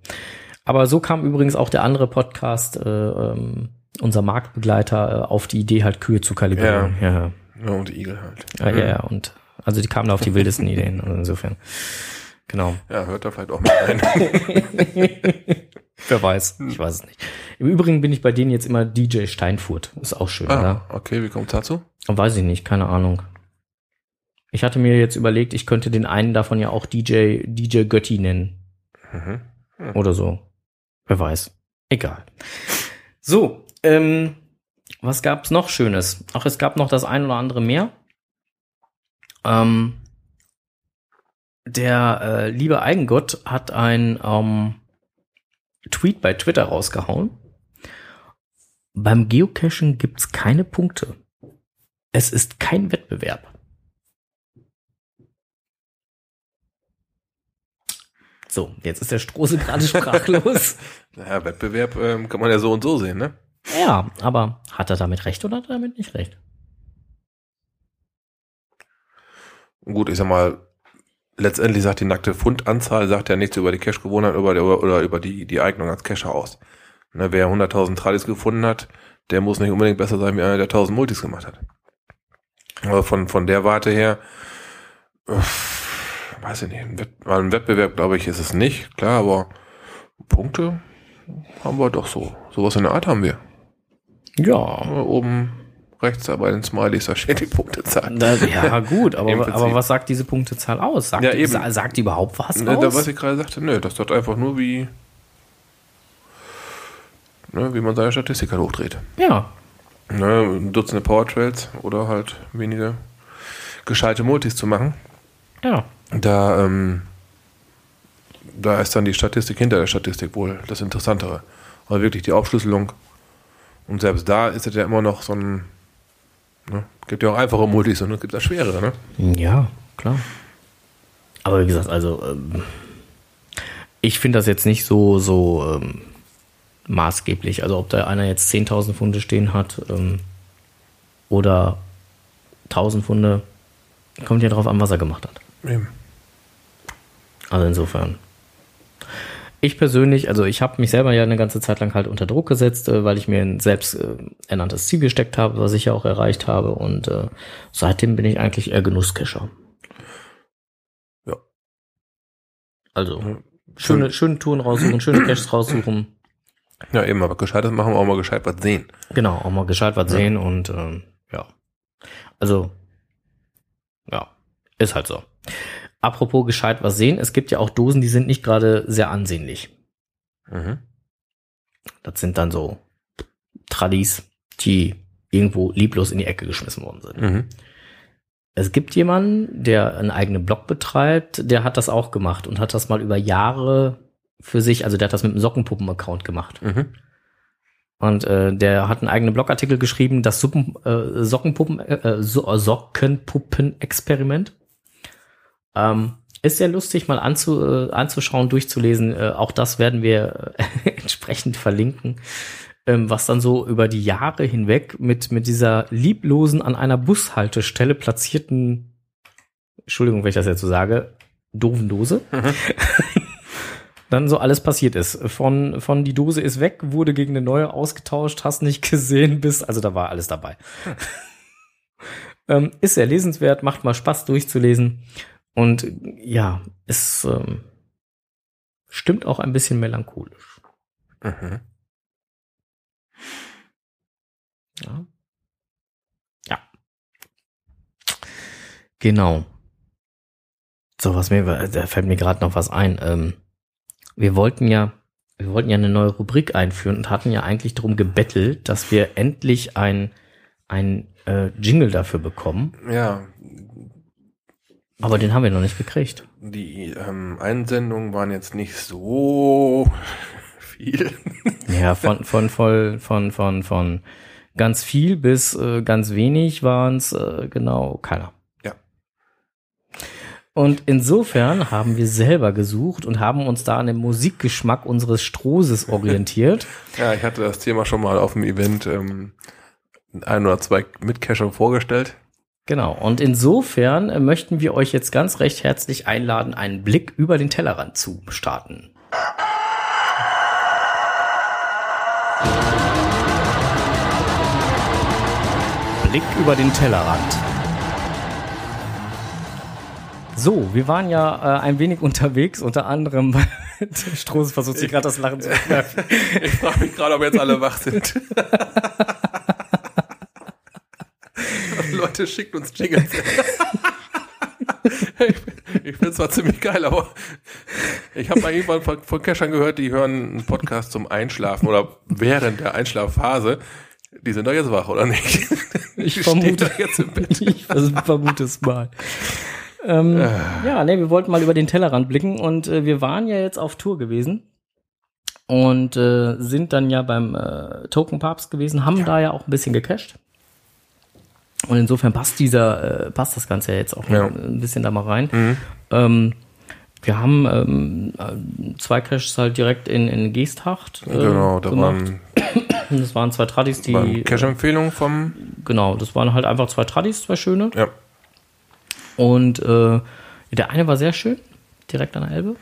Aber so kam übrigens auch der andere Podcast, äh, ähm, unser Marktbegleiter, äh, auf die Idee, halt Kühe zu kalibrieren. Ja, ja. Ja, und die Igel halt. Ja, ja, ja. Und also die kamen da auf die wildesten Ideen. Also insofern. Genau. Ja, hört da vielleicht auch mit rein. Wer weiß. Ich weiß es nicht. Im Übrigen bin ich bei denen jetzt immer DJ Steinfurt. Ist auch schön, oder? ah, okay, wie kommt's dazu? Weiß ich nicht, keine Ahnung. Ich hatte mir jetzt überlegt, ich könnte den einen davon ja auch DJ, DJ Götti nennen. Mhm. Oder so. Wer weiß. Egal. So, ähm, was gab's noch Schönes? Ach, es gab noch das ein oder andere mehr. Ähm, der äh, liebe Eigengott hat ein ähm, Tweet bei Twitter rausgehauen. Beim Geocachen gibt's keine Punkte. Es ist kein Wettbewerb. So, jetzt ist der Strose gerade sprachlos. Naja, Wettbewerb ähm, kann man ja so und so sehen, ne? Ja, aber hat er damit recht oder hat er damit nicht recht? Gut, ich sag mal, letztendlich sagt die nackte Fundanzahl, sagt ja nichts über die Cache-Gewohnheit oder, oder, oder über die, die Eignung als Cacher aus. Ne, wer 100.000 Tradis gefunden hat, der muss nicht unbedingt besser sein, wie einer, der 1.000 Multis gemacht hat. Aber von, von der Warte her, uff, weiß ich nicht, ein, Wett, ein Wettbewerb, glaube ich, ist es nicht, klar, aber Punkte haben wir doch so. Sowas in der Art haben wir. Ja. Oben rechts da bei den Smileys, da steht die Punktezahl. Da, ja, gut, aber, aber was sagt diese Punktezahl aus? Sagt, Ja, die, eben. sa- sagt die überhaupt was Ne, da, was aus? ich gerade sagte, nö, das dort einfach nur wie, ne, wie man seine Statistik halt hochdreht. Ja, Ne, Dutzende Powertrails oder halt wenige gescheite Multis zu machen. Ja. Da, ähm, da ist dann die Statistik hinter der Statistik wohl das Interessantere. Aber wirklich die Aufschlüsselung. Und selbst da ist es ja immer noch so ein, ne? gibt ja auch einfache Multis und es gibt auch schwere, ne? Ja, klar. Aber wie gesagt, also ähm, ich finde das jetzt nicht so, so ähm, maßgeblich. Also ob da einer jetzt 10.000 Funde stehen hat ähm, oder 1.000 Funde, kommt ja drauf an, was er gemacht hat. Eben. Also insofern. Ich persönlich, also ich habe mich selber ja eine ganze Zeit lang halt unter Druck gesetzt, äh, weil ich mir ein selbst äh, ernanntes Ziel gesteckt habe, was ich ja auch erreicht habe. Und äh, seitdem bin ich eigentlich eher Genusskescher. Ja. Also Ja. schöne, schöne Touren raussuchen, schöne Caches raussuchen. Ja, eben, aber gescheites machen auch mal gescheit was sehen. Genau, auch mal gescheit was Ja. sehen und ähm, ja. Also, ja, ist halt so. Apropos gescheit was sehen, es gibt ja auch Dosen, die sind nicht gerade sehr ansehnlich. Mhm. Das sind dann so Tradis, die irgendwo lieblos in die Ecke geschmissen worden sind. Mhm. Es gibt jemanden, der einen eigenen Blog betreibt, der hat das auch gemacht und hat das mal über Jahre für sich, also der hat das mit einem Sockenpuppen-Account gemacht. Mhm. Und äh, der hat einen eigenen Blogartikel geschrieben, das Suppen, äh, Sockenpuppen, äh, so Sockenpuppen-Experiment. Ähm, ist sehr lustig, mal anzu, äh, anzuschauen, durchzulesen. Äh, auch das werden wir äh, entsprechend verlinken, ähm, was dann so über die Jahre hinweg mit, mit dieser lieblosen an einer Bushaltestelle platzierten, Entschuldigung, wenn ich das jetzt so sage, doofen Dose, dann so alles passiert ist. Von, von die Dose ist weg, wurde gegen eine neue ausgetauscht, hast nicht gesehen, bis, also da war alles dabei. ähm, ist sehr lesenswert, macht mal Spaß durchzulesen. Und ja, es ähm, stimmt auch ein bisschen melancholisch. Mhm. Ja. Ja. Genau. So, was mir, da fällt mir gerade noch was ein. Ähm, wir wollten ja, wir wollten ja eine neue Rubrik einführen und hatten ja eigentlich darum gebettelt, dass wir endlich ein, ein äh, Jingle dafür bekommen. Ja, Aber den haben wir noch nicht gekriegt. die ähm, Einsendungen waren jetzt nicht so viel. Ja, von, von, voll, von, von, von ganz viel bis äh, ganz wenig waren es äh, genau keiner. Ja. Und insofern haben wir selber gesucht und haben uns da an dem Musikgeschmack unseres Strohses orientiert. Ja, ich hatte das Thema schon mal auf dem Event ähm, ein oder zwei Mitcacher vorgestellt. Genau. Und insofern äh, möchten wir euch jetzt ganz recht herzlich einladen, einen Blick über den Tellerrand zu starten. Blick über den Tellerrand. So, wir waren ja äh, ein wenig unterwegs, unter anderem Stroß versucht sich gerade das Lachen zu verkneifen. Ich frage mich gerade, ob jetzt alle wach sind. Leute, schickt uns Jingles. ich ich finde es zwar ziemlich geil, aber ich habe mal irgendwann von, von Cachern gehört, die hören einen Podcast zum Einschlafen oder während der Einschlafphase. Die sind doch jetzt wach, oder nicht? Ich Die vermute, jetzt im Bett. ich vermute es mal. Ähm, ja, nee, wir wollten mal über den Tellerrand blicken und äh, wir waren ja jetzt auf Tour gewesen und äh, sind dann ja beim äh, Token Papst gewesen, haben da ja auch ein bisschen gecached. Und insofern passt dieser, äh, passt das Ganze ja jetzt auch Ja. ein bisschen da mal rein. Mhm. Ähm, wir haben ähm, äh, zwei Caches halt direkt in, in Geesthacht äh, Genau, da gemacht. waren, das waren zwei Tradis, die waren Cache-Empfehlungen vom, genau, das waren halt einfach zwei Tradis, zwei schöne. ja, Und äh, der eine war sehr schön, direkt an der Elbe.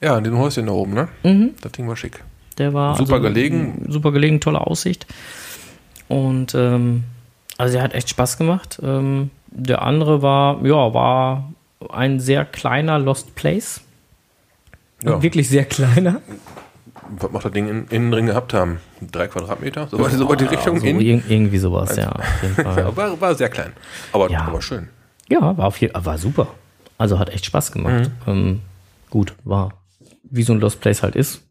ja, in dem Häuschen da oben, ne? Mhm. Das Ding war schick. Der war Super gelegen. Super gelegen, tolle Aussicht. Und ähm, also der hat echt Spaß gemacht. Ähm, der andere war, ja, war ein sehr kleiner Lost Place. Ja. Wirklich sehr kleiner. Was macht das Ding in, innen drin gehabt haben? Drei Quadratmeter? So war, so war die Richtung so ir irgendwie sowas, ja, Fall. Ja, war, war sehr klein. Aber, Ja. aber schön. Ja, war, auf jeden, war super. Also hat echt Spaß gemacht. Mhm. Ähm, gut, war wie so ein Lost Place halt ist.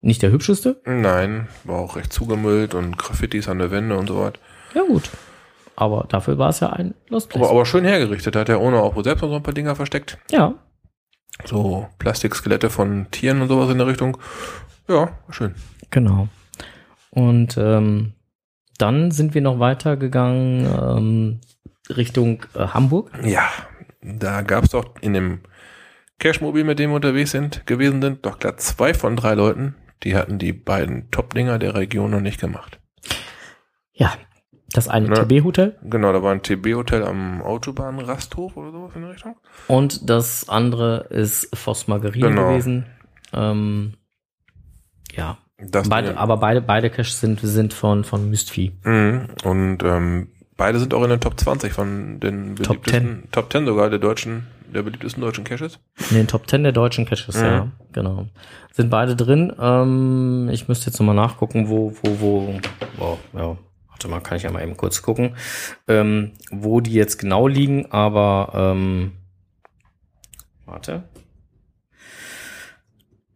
Nicht der hübscheste. Nein, war auch recht zugemüllt und Graffitis an der Wände und so was. Ja, gut. aber dafür war es ja ein Lost Place. Aber, aber schön hergerichtet. Da hat der Owner auch wohl selbst noch so ein paar Dinger versteckt. ja, So Plastikskelette von Tieren und sowas in der Richtung. Ja, schön. genau. Und ähm, dann sind wir noch weitergegangen ähm, Richtung äh, Hamburg. Ja, da gab es doch in dem Cashmobil, mit dem wir unterwegs sind, gewesen sind, doch glatt zwei von drei Leuten, die hatten die beiden Top-Dinger der Region noch nicht gemacht. Ja, das eine Ne. TB-Hotel Genau, da war ein TB-Hotel am Autobahnrasthof oder sowas in der Richtung. und das andere ist Voss Margarine Genau. gewesen. Ähm, ja, Das beide, aber beide, beide Caches sind, sind von, von Mystvieh. Mhm. Und ähm, beide sind auch in den Top 20 von den Top beliebtesten, Top 10 sogar der deutschen, der beliebtesten deutschen Caches. In den Top 10 der deutschen Caches, Mhm. ja, genau. Sind beide drin. Ähm, ich müsste jetzt nochmal nachgucken, wo, wo, wo, wow, ja, warte mal, kann ich ja mal eben kurz gucken, ähm, wo die jetzt genau liegen, aber, ähm, warte.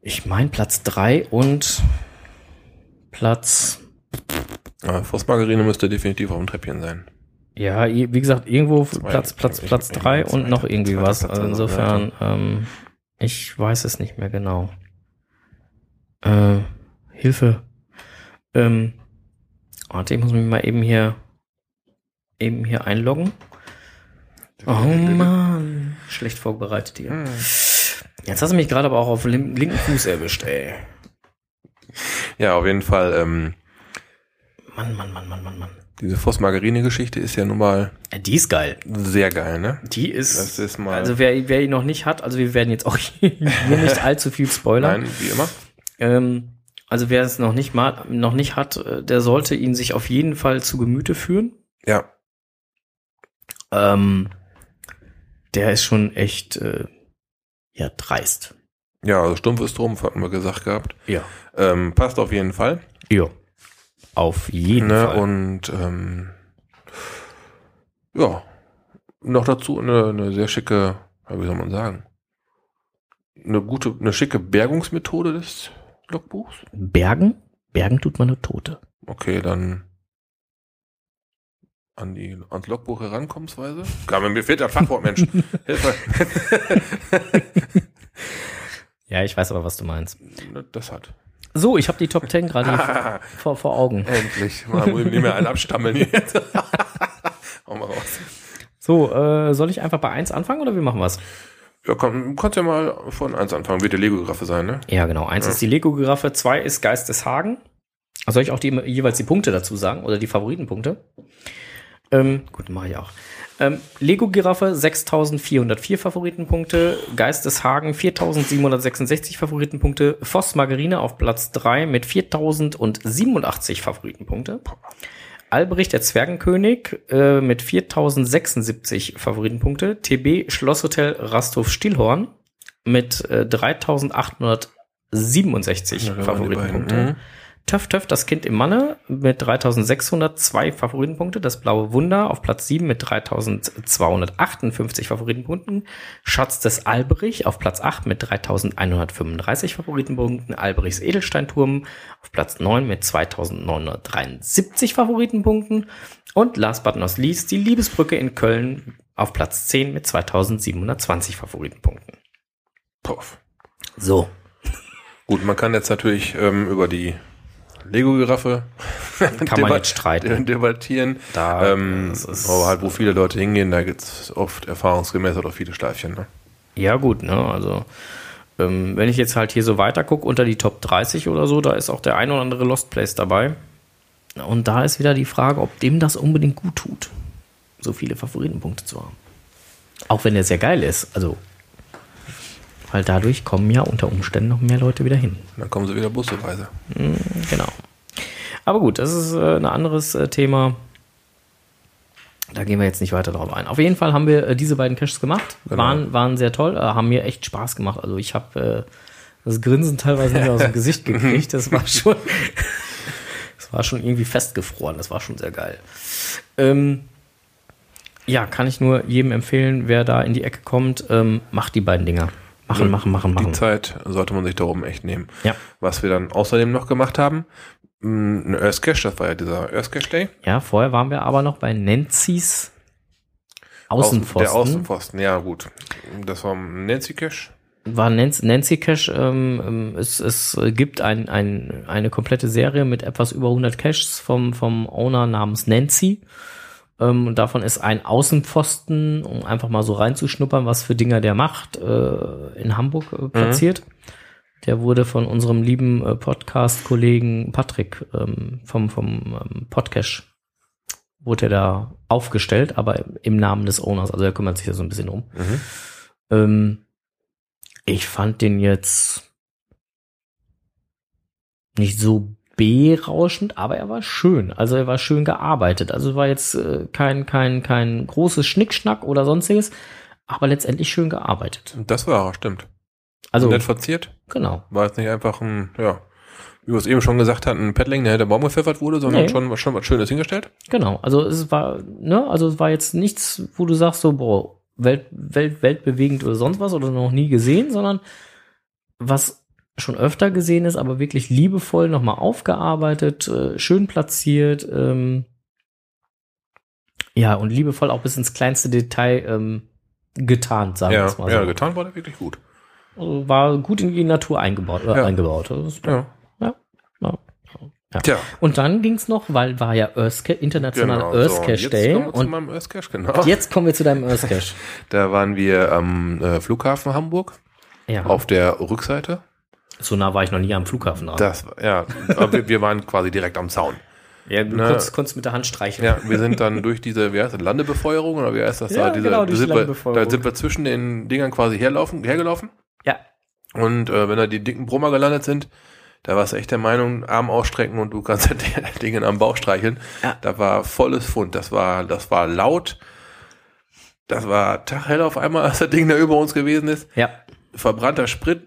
Ich meine Platz drei und Platz, Ja, Voss Margarine müsste definitiv auf dem Treppchen sein. ja, wie gesagt, irgendwo Zwei. Platz, Platz, Platz ich- drei ich- und noch irgendwie was. Also insofern, ähm, ich weiß es nicht mehr genau. Äh, Hilfe. Ähm, warte, ich muss mich mal eben hier, eben hier einloggen. Oh Mann, schlecht vorbereitet hier. Hm. Jetzt hast du mich gerade aber auch auf dem lin- linken Fuß erwischt, ey. Ja, auf jeden Fall. Ähm, Mann, Mann, Mann, Mann, Mann, Mann. diese Voss Margarine-Geschichte ist ja nun mal Äh, Die ist geil. sehr geil, ne? Die ist, Das ist mal- also wer, wer ihn noch nicht hat, also wir werden jetzt auch hier nicht allzu viel spoilern. Nein, wie immer. Ähm, also wer es noch nicht mal, noch nicht hat, äh, der sollte ihn sich auf jeden Fall zu Gemüte führen. Ja, Ähm, der ist schon echt, äh, ja, dreist. ja, also stumpfes Trumpf hatten wir gesagt gehabt. Ja. Ähm, passt auf jeden Fall. Ja. Auf jeden Ne? Fall. Und ähm, ja, noch dazu eine, eine sehr schicke, wie soll man sagen, eine gute, eine schicke Bergungsmethode des Logbuchs. Bergen? Bergen tut man nur Tote. Okay, dann an die, ans Logbuch herankommensweise. Gar, mir fehlt das Fachwort, Mensch. Hilfe. Ja, ich weiß aber, was du meinst. das hat. So, ich habe die Top 10 gerade Ah, vor, vor Augen. endlich. Man muss ihm nicht mehr einen abstammeln jetzt. Hau mal raus. So, äh, soll ich einfach bei 1 anfangen oder wie machen wir's? Ja, komm, du kannst ja mal von eins anfangen. Wird der Lego-Graffe sein, ne? Ja, genau. Eins Ja. ist die Lego-Giraffe, zwei ist Geist des Hagen. Soll ich auch die, jeweils die Punkte dazu sagen oder die Favoritenpunkte? Ähm, gut, mache ich auch. Ähm, Lego-Giraffe 6404 Favoritenpunkte, Geist des Hagen 4766 Favoritenpunkte, Voss Margarine auf Platz 3 mit 4087 Favoritenpunkte. Albrecht der Zwergenkönig äh, mit 4076 Favoritenpunkte, TB Schlosshotel Rasthof Stillhorn mit äh, 3867 Ja, da waren die Favoritenpunkte. Mhm. Töff Töff, das Kind im Manne mit 3602 Favoritenpunkte. Das Blaue Wunder auf Platz 7 mit 3258 Favoritenpunkten. Schatz des Alberich auf Platz 8 mit 3135 Favoritenpunkten. Alberichs Edelsteinturm auf Platz 9 mit 2973 Favoritenpunkten. Und last but not least die Liebesbrücke in Köln auf Platz 10 mit 2720 Favoritenpunkten. Puff. So. Gut, man kann jetzt natürlich ähm, über die Lego-Giraffe Kann man jetzt streiten. debattieren. Da, ähm, aber halt, wo viele Leute hingehen, da gibt's oft erfahrungsgemäß oder viele Schleifchen. Ne? Ja, gut, ne? Also, ähm, wenn ich jetzt halt hier so weiter gucke, unter die Top 30 oder so, da ist auch der ein oder andere Lost Place dabei. Und da ist wieder die Frage, ob dem das unbedingt gut tut, so viele Favoritenpunkte zu haben. Auch wenn der sehr geil ist. Also, weil dadurch kommen ja unter Umständen noch mehr Leute wieder hin. Dann kommen sie wieder busseweise. Genau. Aber gut, das ist äh, ein anderes äh, Thema. Da gehen wir jetzt nicht weiter drauf ein. Auf jeden Fall haben wir äh, diese beiden Caches gemacht. Genau. Waren, waren sehr toll, haben mir echt Spaß gemacht. Also ich habe das Grinsen teilweise nicht aus dem Gesicht gekriegt. Das war schon, das war schon irgendwie festgefroren. Das war schon sehr geil. Ähm, ja, kann ich nur jedem empfehlen, wer da in die Ecke kommt, ähm, macht die beiden Dinger. Machen, machen, machen, Die machen. Zeit sollte man sich darum echt nehmen. Ja. Was wir dann außerdem noch gemacht haben, Mm, Ein Earthcache, das war ja dieser Earthcache Day. Ja, vorher waren wir aber noch bei Nancy's Außenpfosten. Der Außenpfosten, ja gut. Das war Nancy Cache. war Nancy, Nancy Cache. Ähm, ähm, es, es gibt ein, ein, eine komplette Serie mit etwas über 100 Caches vom, vom Owner namens Nancy. Ähm, und davon ist ein Außenpfosten, um einfach mal so reinzuschnuppern, was für Dinger der macht, äh, in Hamburg äh, platziert. Der wurde von unserem lieben äh, Podcast-Kollegen Patrick ähm, vom, vom ähm, Podcash wurde er da aufgestellt, aber im Namen des Owners. Also er kümmert sich da so ein bisschen um. Mhm. Ähm, ich fand den jetzt nicht so berauschend, aber er war schön. Also er war schön gearbeitet. Also war jetzt äh, kein, kein, kein großes Schnickschnack oder sonstiges, aber letztendlich schön gearbeitet. Das war er, stimmt. Also, Nett verziert. genau. War jetzt nicht einfach ein, ja, wie wir es eben schon gesagt hatten, ein Paddling, der hinter Baum gepfeffert wurde, sondern Nee. schon, schon was Schönes hingestellt. Genau. Also es war, ne, also es war jetzt nichts, wo du sagst so, boah, Welt, Welt, weltbewegend oder sonst was oder noch nie gesehen, sondern was schon öfter gesehen ist, aber wirklich liebevoll nochmal aufgearbeitet, äh, schön platziert, ähm, ja, und liebevoll auch bis ins kleinste Detail ähm, getarnt, sagen wir Ja, es mal ja, so. getan war der wirklich gut. Also war gut in die Natur eingebaut. Äh, Ja. eingebaut. Ja. ja. Ja. Ja. Tja, Und dann ging's noch, weil war ja Earthca internationaler genau. Earth so, Day. kommen wir zu Und meinem Earthcache, genau. jetzt kommen wir zu deinem Earth Cache. Da waren wir am äh, Flughafen Hamburg Ja. auf der Rückseite. So nah war ich noch nie am Flughafen dran. Das, ja, aber wir, wir waren quasi direkt am Zaun. ja, du ne. konntest, konntest mit der Hand streicheln. Ja, wir sind dann durch diese, wie heißt das, Landebefeuerung oder wie heißt das Ja, da? Diese, genau, da, durch sind die wir, Landebefeuerung. da sind wir zwischen den Dingern quasi herlaufen, hergelaufen. Ja. Und äh, wenn da die dicken Brummer gelandet sind, da warst du echt der Meinung, Arm ausstrecken und du kannst den Dingen am Bauch streicheln. Ja. Da war volles Fund. Das war, das war laut. Das war taghell auf einmal, als das Ding da über uns gewesen ist. ja. Verbrannter Sprit,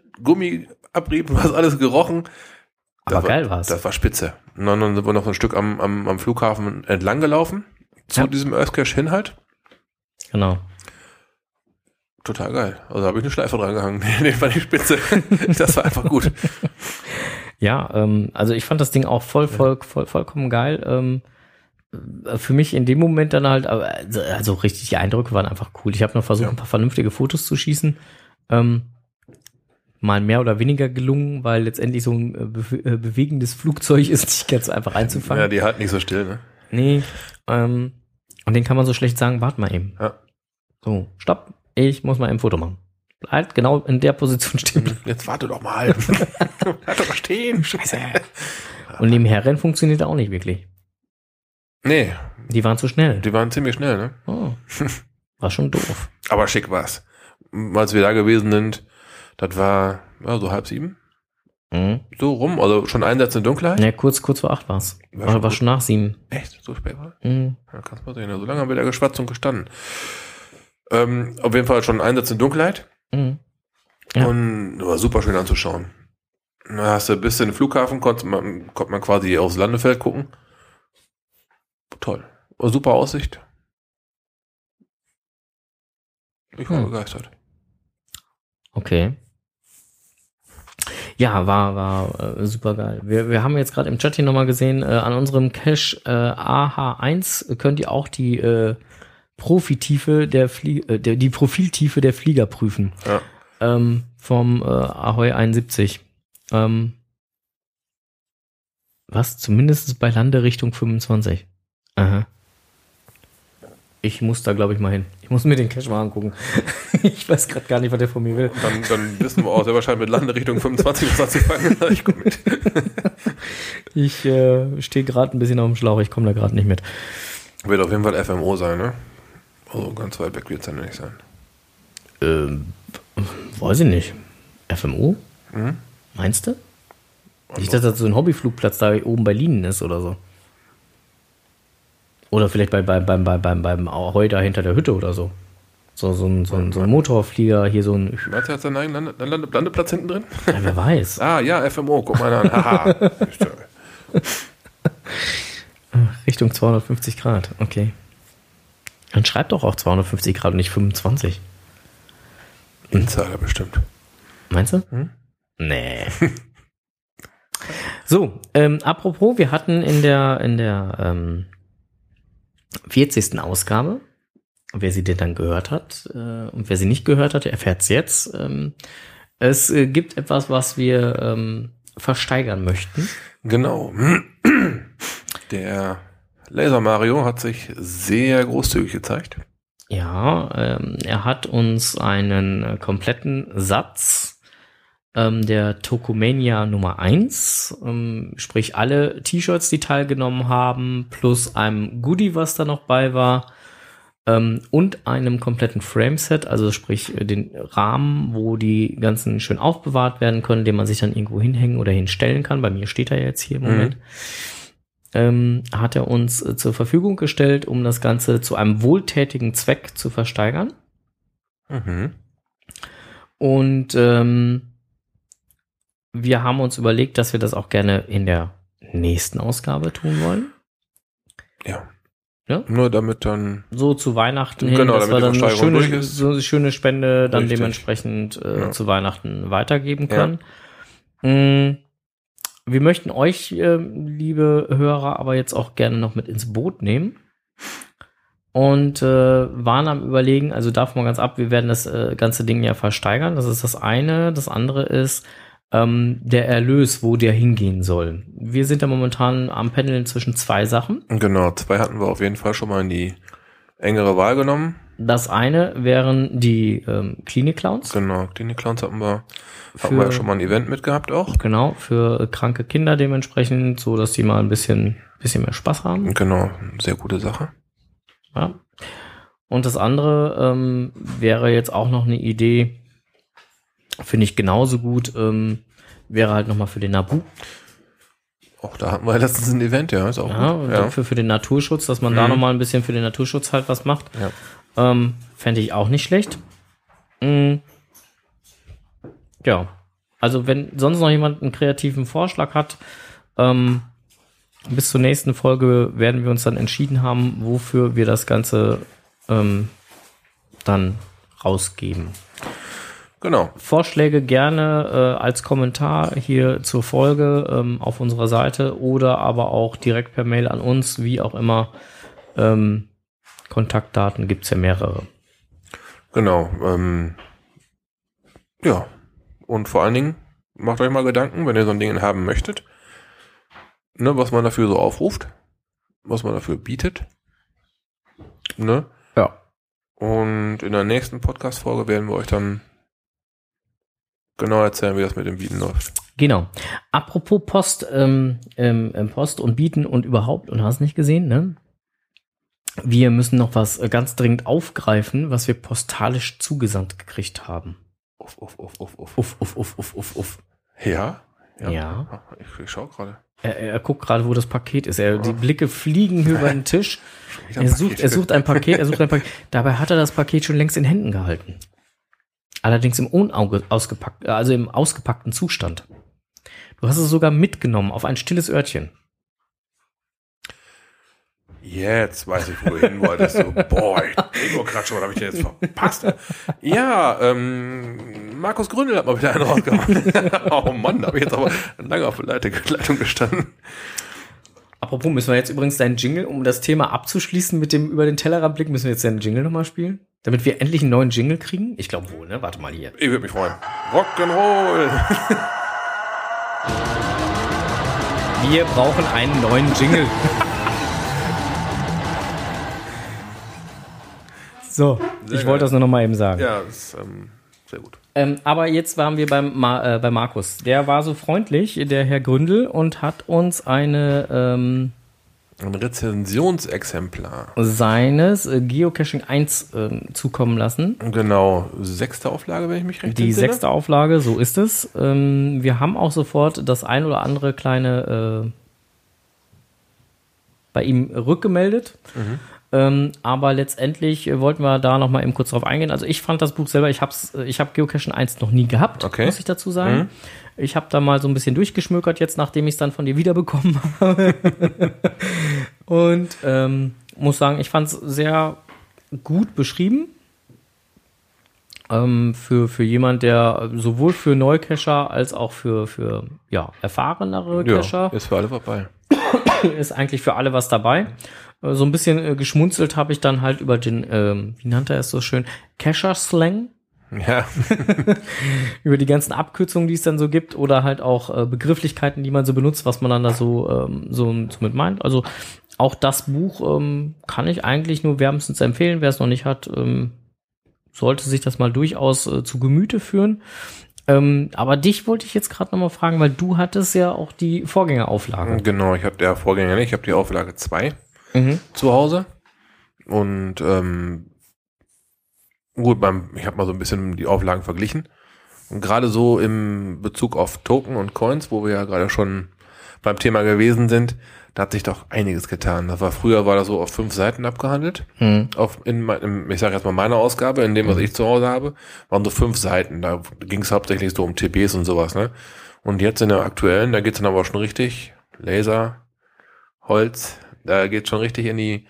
Gummiabrieb, du hast alles gerochen. Aber Das war- geil war's. Das war spitze. Und dann sind wir noch ein Stück am, am, am Flughafen entlang gelaufen. Zu Ja. diesem Earthcache hin halt. Genau. Total geil. Also da habe ich eine Schleife dran gehangen. Nee, nee, war die Spitze. das war einfach gut. Ja, ähm, also ich fand das Ding auch voll, voll, voll, vollkommen geil. Ähm, äh, für mich in dem Moment dann halt, aber, also, also richtig, die Eindrücke waren einfach cool. Ich habe noch versucht, Ja. ein paar vernünftige Fotos zu schießen. Ähm, mal mehr oder weniger gelungen, weil letztendlich so ein äh, äh, bewegendes Flugzeug ist nicht ganz einfach einzufangen. Ja, die halt nicht so still, ne? Nee, ähm, und den kann man so schlecht sagen, warte mal eben. Ja. So, stopp, ich muss mal ein Foto machen. Halt genau in der Position stehen. Jetzt warte doch mal. Bleib doch mal stehen. Scheiße. Und nebenher rennen funktioniert auch nicht wirklich. Nee, Die waren zu schnell. die waren ziemlich schnell, ne? Oh. War schon doof. Aber schick war's. Als wir da gewesen sind, das war ja, so halb sieben. Mhm. So rum, also schon Einsatz in Dunkelheit. Ja, kurz, kurz vor acht war's. War schon war schon nach sieben. Echt? So spät war? Mhm. Ja, kannst mal sehen. So lange haben wir da geschwatzt und gestanden. Ähm, auf jeden Fall schon Einsatz in Dunkelheit. Mhm. Ja. Und war super schön anzuschauen. Da hast du bis in den Flughafen, konnte man, konnte man quasi aufs Landefeld gucken. Toll. War super Aussicht. Ich war Hm. begeistert. Okay. Ja, war, war äh, super geil. Wir, wir haben jetzt gerade im Chat hier nochmal gesehen, äh, an unserem Cache äh, AH1 könnt ihr auch die äh, Profitiefe der, Flie äh, die Profiltiefe der Flieger prüfen. Ja. Ähm, vom äh, Ahoy 71. Ähm, was? Zumindest bei Landerichtung 25. Aha. Ich muss da, glaube ich, mal hin. Ich muss mir den Cache mal angucken. ich weiß gerade gar nicht, was der von mir will. Dann, dann wissen wir auch sehr wahrscheinlich mit Landerichtung 25 was anzufangen. Ich komm mit. Ich äh, stehe gerade ein bisschen auf dem Schlauch. Ich komme da gerade nicht mit. Wird auf jeden Fall FMO sein, ne? Also ganz weit weg wird es ja nicht sein. Ähm, weiß ich nicht. FMO? Mhm. Meinst du? Nicht, dass das so ein Hobbyflugplatz da oben bei Lienen ist oder so. Oder vielleicht bei, bei, beim, beim, beim, beim Ahoi da hinter der Hütte oder so. So, so, ein, so, ein, so ein Motorflieger, hier so ein. Du, hat seinen eigenen Lande, Lande, Landeplatz hinten drin? Ja, wer weiß. Ah, ja, FMO, guck mal an. Haha. Ja- Richtung 250 Grad, okay. Dann schreibt doch auch 250 Grad und nicht 25. Insider bestimmt. Meinst du? Hm? Nee. So, ähm, apropos, wir hatten in der, in der ähm, 40. Ausgabe, wer sie denn dann gehört hat äh, und wer sie nicht gehört hat, erfährt es jetzt. Ähm, es äh, gibt etwas, was wir ähm, versteigern möchten. Genau. Der Laser Mario hat sich sehr großzügig gezeigt. Ja, ähm, er hat uns einen äh, kompletten Satz ähm, der Tokomania Nummer 1, ähm, sprich alle T-Shirts, die teilgenommen haben, plus einem Goodie, was da noch bei war, ähm, und einem kompletten Frameset, also sprich äh, den Rahmen, wo die ganzen schön aufbewahrt werden können, den man sich dann irgendwo hinhängen oder hinstellen kann. Bei mir steht er jetzt hier im Mhm. Moment. Ähm, hat er uns äh, zur Verfügung gestellt, um das Ganze zu einem wohltätigen Zweck zu versteigern. Mhm. Und ähm, wir haben uns überlegt, dass wir das auch gerne in der nächsten Ausgabe tun wollen. Ja. Ja? Nur damit dann, So zu Weihnachten hin, Genau, dass damit wir dann eine schöne, so eine schöne Spende dann Richtig. dementsprechend äh, Ja. zu Weihnachten weitergeben Ja. können. Mm, Wir möchten euch, äh, liebe Hörer, aber jetzt auch gerne noch mit ins Boot nehmen. Und äh, waren am überlegen, also davon mal ganz ab, wir werden das äh, ganze Ding ja versteigern. Das ist das eine. Das andere ist ähm, der Erlös, wo der hingehen soll. Wir sind da momentan am Pendeln zwischen zwei Sachen. genau, zwei hatten wir auf jeden Fall schon mal in die engere Wahl genommen. Das eine wären die ähm, Klinik-Clowns. Genau, Clinic Clowns hatten wir, Für- hatten wir ja schon mal ein Event mitgehabt auch. Genau, für kranke Kinder dementsprechend, so dass die mal ein bisschen, bisschen mehr Spaß haben. Genau, sehr gute Sache. Ja. Und das andere ähm, wäre jetzt auch noch eine Idee, finde ich genauso gut, ähm, wäre halt nochmal für den Nabu. Auch da hatten wir letztens ein Event, ja, ist auch Ja, gut. Ja. Für, für den Naturschutz, dass man da Mhm. nochmal ein bisschen für den Naturschutz halt was macht. Ja. Ähm, Fände ich auch nicht schlecht. Mm. Ja. Also wenn sonst noch jemand einen kreativen Vorschlag hat, ähm, bis zur nächsten Folge werden wir uns dann entschieden haben, wofür wir das Ganze ähm, dann rausgeben. Genau. Vorschläge gerne äh, als Kommentar hier zur Folge ähm, auf unserer Seite oder aber auch direkt per Mail an uns, wie auch immer. Ähm, Kontaktdaten gibt's ja mehrere. Genau. Ähm, ja. Und vor allen Dingen, macht euch mal Gedanken, wenn ihr so ein Ding haben möchtet, ne, was man dafür so aufruft, was man dafür bietet. Ne? Ja. Und in der nächsten Podcast-Folge werden wir euch dann genau erzählen, wie das mit dem Bieten läuft. Genau. Apropos Post, ähm, ähm, ähm, Post und Bieten und überhaupt, und hast nicht gesehen, ne? Wir müssen noch was äh, ganz dringend aufgreifen, was wir postalisch zugesandt gekriegt haben. Uff, uff, uff, uff, uff. Uff, uff, uff, uff, uff, uff. Ja? Ja. Ah, Ich, ich schau gerade. Er, er guckt gerade, wo das Paket ist. Er, die Blicke fliegen über den Tisch. Er sucht, er sucht ein Paket, er sucht ein Paket. Dabei hat er das Paket schon längst in Händen gehalten. Allerdings im unauge, ausgepackt, also im ausgepackten Zustand. Du hast es sogar mitgenommen auf ein stilles Örtchen. Jetzt weiß ich, wo du hin wolltest. So, gerade schon, was habe ich denn jetzt verpasst? Ja, ähm, Markus Gründel hat mal wieder einen rausgemacht. oh Mann, da habe ich jetzt aber lange auf der Leitung Leitung gestanden. Apropos, müssen wir jetzt übrigens deinen Jingle, um das Thema abzuschließen mit dem über den Tellerrand Blick, müssen wir jetzt deinen Jingle nochmal spielen? Damit wir endlich einen neuen Jingle kriegen? Ich glaube wohl, ne? Warte mal hier. Ich würde mich freuen. Rock'n'Roll. Wir brauchen einen neuen Jingle. so, Sehr ich wollte das nur noch mal eben sagen. Ja, ist ähm, sehr gut. Ähm, aber jetzt waren wir beim Ma äh, bei Markus. Der war so freundlich, der Herr Gründel, und hat uns eine ähm, Ein Rezensionsexemplar. seines äh, Geocaching 1 ähm, zukommen lassen. Genau, sechste Auflage, wenn ich mich recht Die entsinne. sechste Auflage, so ist es. Ähm, wir haben auch sofort das ein oder andere kleine äh, bei ihm rückgemeldet. Ähm, aber letztendlich äh, wollten wir da noch mal eben kurz drauf eingehen. Also ich fand das Buch selber, ich habe ich hab Geocaching 1 noch nie gehabt, Okay. muss ich dazu sagen. Mhm. Ich habe da mal so ein bisschen durchgeschmökert jetzt, nachdem ich es dann von dir wiederbekommen habe. Und ähm, muss sagen, ich fand es sehr gut beschrieben. Ähm, für, für jemand, der sowohl für Neucacher als auch für, für ja, erfahrenere Cacher Ja, ist für alle vorbei. ist eigentlich für alle was dabei. Äh, So ein bisschen äh, geschmunzelt habe ich dann halt über den, ähm, wie nannte er es so schön, Cacher-Slang, Ja, über die ganzen Abkürzungen, die es dann so gibt oder halt auch äh, Begrifflichkeiten, die man so benutzt, was man dann da so, ähm, so, so mit meint. Also auch das Buch ähm, kann ich eigentlich nur wärmstens empfehlen. Wer es noch nicht hat, ähm, sollte sich das mal durchaus äh, zu Gemüte führen. Ähm, aber dich wollte ich jetzt gerade noch mal fragen, weil du hattest ja auch die Vorgängerauflage. genau. Ich habe der Vorgänger nicht. Ich habe die Auflage 2 Mhm. zu Hause. Und ähm, gut, beim, ich habe mal so ein bisschen die Auflagen verglichen. Und gerade so im Bezug auf Token und Coins, wo wir ja gerade schon beim Thema gewesen sind, da hat sich doch einiges getan. Das war früher war das so auf fünf Seiten abgehandelt. Mhm. Auf in meinem, ich sage jetzt mal meine Ausgabe, in dem was ich zu Hause habe, waren so fünf Seiten. Da ging es hauptsächlich so um TBs und sowas, ne? Und jetzt in der aktuellen, da geht's dann aber schon richtig Laser, Holz, da geht's schon richtig in die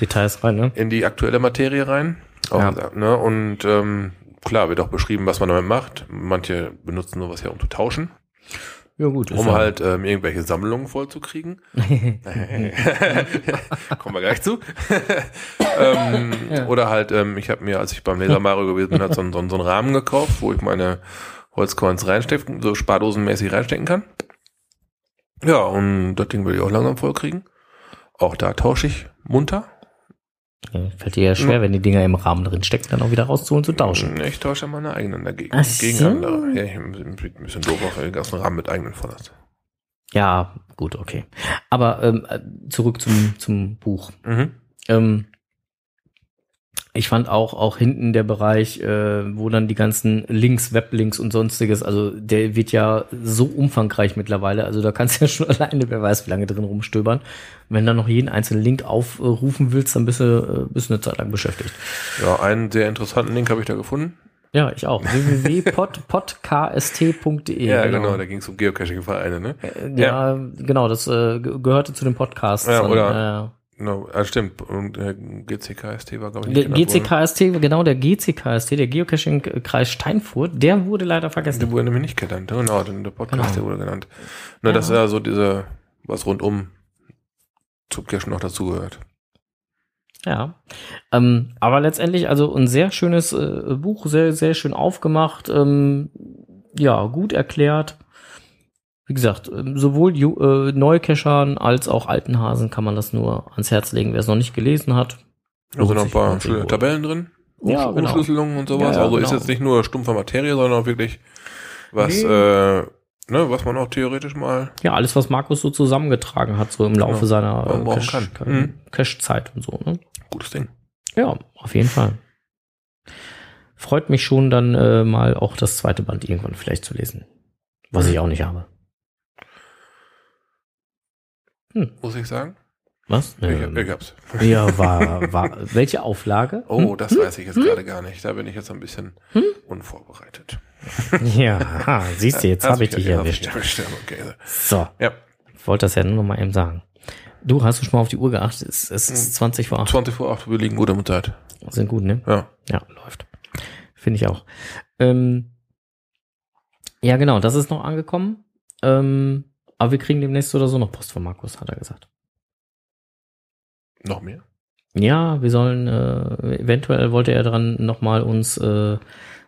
Details rein, ne? in die aktuelle Materie rein. Auch, Ja. ne? Und ähm, klar wird auch beschrieben, was man damit macht. Manche benutzen sowas ja, um zu tauschen, Ja, gut. um halt ähm, irgendwelche Sammlungen vollzukriegen. Kommen wir gleich zu. ähm, Ja. Oder halt, ähm, ich habe mir, als ich beim Laser Mario gewesen bin, halt so, einen- so, so einen Rahmen gekauft, wo ich meine Holzcoins reinstecken, so spardosenmäßig reinstecken kann. Ja, und das Ding will ich auch langsam vollkriegen. Auch da tausche ich munter. Ja, fällt dir ja schwer, wenn die Dinger im Rahmen drin stecken, dann auch wieder rauszuholen zu tauschen. Ich tausche meine eigenen dagegen. Ach gegen so. andere. Ja, ich bin ein bisschen doof, du den ganzen Rahmen mit eigenen voll hast. Ja, gut, okay. Aber ähm, äh, zurück zum, zum Buch. Mhm. Ähm, ich fand auch, auch hinten der Bereich, äh, wo dann die ganzen Links, Weblinks und sonstiges, also der wird ja so umfangreich mittlerweile, also da kannst du ja schon alleine, wer weiß, wie lange drin rumstöbern. Wenn du noch jeden einzelnen Link aufrufen willst, dann bist du, äh, bist du eine Zeit lang beschäftigt. Ja, einen sehr interessanten Link habe ich da gefunden. Ja, ich auch. www.podkst.de. Ja, genau, da ging es um Geocaching-Vereine, ne? Äh, Ja, genau, das äh, ge- gehörte zu dem Podcast. Ja, dann, oder- Genau, ja, stimmt. Und äh, GCKST war, glaube ich, der nicht worden. GCKST, genau, der GCKST, der Geocaching-Kreis Steinfurt, der wurde leider vergessen. Der wurde nämlich nicht genannt. Genau, denn der Podcast, Genau. der wurde genannt. Ne, das ist ja so diese, was rundum zum Cachen noch dazugehört. Ja. Ähm, aber letztendlich also ein sehr schönes äh, Buch, sehr, sehr schön aufgemacht, ähm, ja, gut erklärt. Wie gesagt, ähm, sowohl äh, Neukechern als auch alten Hasen kann man das nur ans Herz legen, wer es noch nicht gelesen hat. Da sind noch ein paar schöne wohl. Tabeellen drin. Ja, Umsch- genau. Umschlüsselungen und sowas. Ja, ja, also ist genau. jetzt nicht nur stumpfe Materie, sondern auch wirklich was, Nee. äh, ne, was man auch theoretisch mal Ja, alles, was Markus so zusammengetragen hat, so im Laufe Genau. seiner Man äh, brauchen Cache- kann. Mhm. Und so. Ne? gutes Ding. Ja, auf jeden Fall. Freut mich schon dann äh, mal auch das zweite Band irgendwann vielleicht zu lesen. Was ich auch nicht habe. Muss ich sagen? Was? Ich, Ähm, ich hab's. ja, war, war, welche Auflage? Oh, das weiß ich jetzt gerade gar nicht. Da bin ich jetzt ein bisschen Hm? unvorbereitet. Ja, ha, siehst du, jetzt habe ich dich erwischt. erwischt. Okay. So, Ja, ich wollte das ja nur noch mal eben sagen. Du, hast du schon mal auf die Uhr geachtet? Es, es ist 20 vor 8. 20 vor 8, wir liegen gut am Zeit. Sind gut, ne? Ja. Ja, läuft. Finde ich auch. Ähm, ja, genau, das ist noch angekommen. Ähm, aber wir kriegen demnächst oder so noch Post von Markus, hat er gesagt. Noch mehr? Ja, wir sollen, äh, eventuell wollte er dran nochmal uns äh,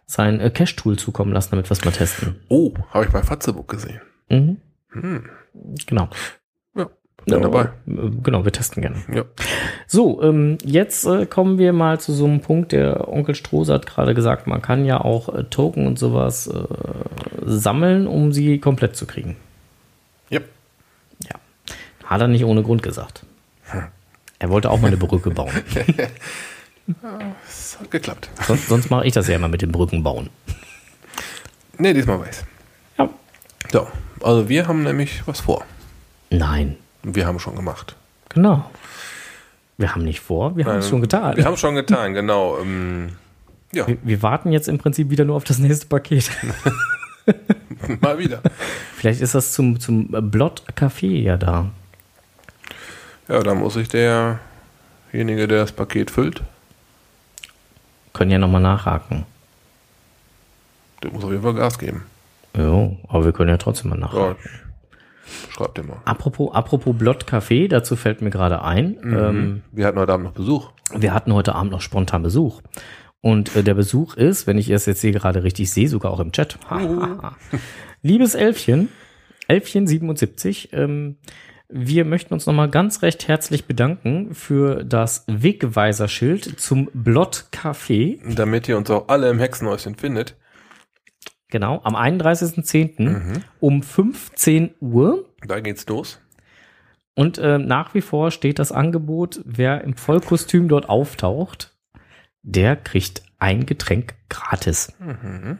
sein äh, Cache-Tool zukommen lassen, damit wir es mal testen. Oh, habe ich bei Fatzebook gesehen. Mhm, Hm. genau. Ja, bin dabei. Äh, Genau, wir testen gerne. Ja. So, ähm, jetzt äh, kommen wir mal zu so einem Punkt, der Onkel Strohse hat gerade gesagt, man kann ja auch äh, Token und sowas äh, sammeln, um sie komplett zu kriegen. Hat er nicht ohne Grund gesagt. Er wollte auch mal eine Brücke bauen. Es hat geklappt. sonst sonst mache ich das ja immer mit den Brücken bauen. Nee, diesmal weiß. Ja. So, also wir haben nämlich was vor. Nein, Wir haben schon gemacht. genau. Wir haben nicht vor, wir haben es schon getan. Wir haben schon getan, genau. Ähm, ja, wir, wir warten jetzt im Prinzip wieder nur auf das nächste Paket. mal wieder. Vielleicht ist das zum, zum Blot Café ja da. Ja, da muss sich derjenige, der das Paket füllt, Können ja nochmal nachhaken. Der muss auf jeden Fall Gas geben. Ja, aber wir können ja trotzdem mal nach. Ja, schreibt dir mal. Apropos, apropos Blott Café, dazu fällt mir gerade ein. Ähm, Wir hatten heute Abend noch Besuch. wir hatten heute Abend noch spontan Besuch. Und äh, der Besuch ist, wenn ich es jetzt hier gerade richtig sehe, sogar auch im Chat. Liebes Elfchen, Elfchen77, ähm, wir möchten uns nochmal ganz recht herzlich bedanken für das Wegweiserschild zum Blott Café. Damit ihr uns auch alle im Hexenhäuschen findet. Genau, am 31.10. um 15 Uhr. Da geht's los. Und äh, nach wie vor steht das Angebot, wer im Vollkostüm dort auftaucht, der kriegt ein Getränk gratis. Mhm.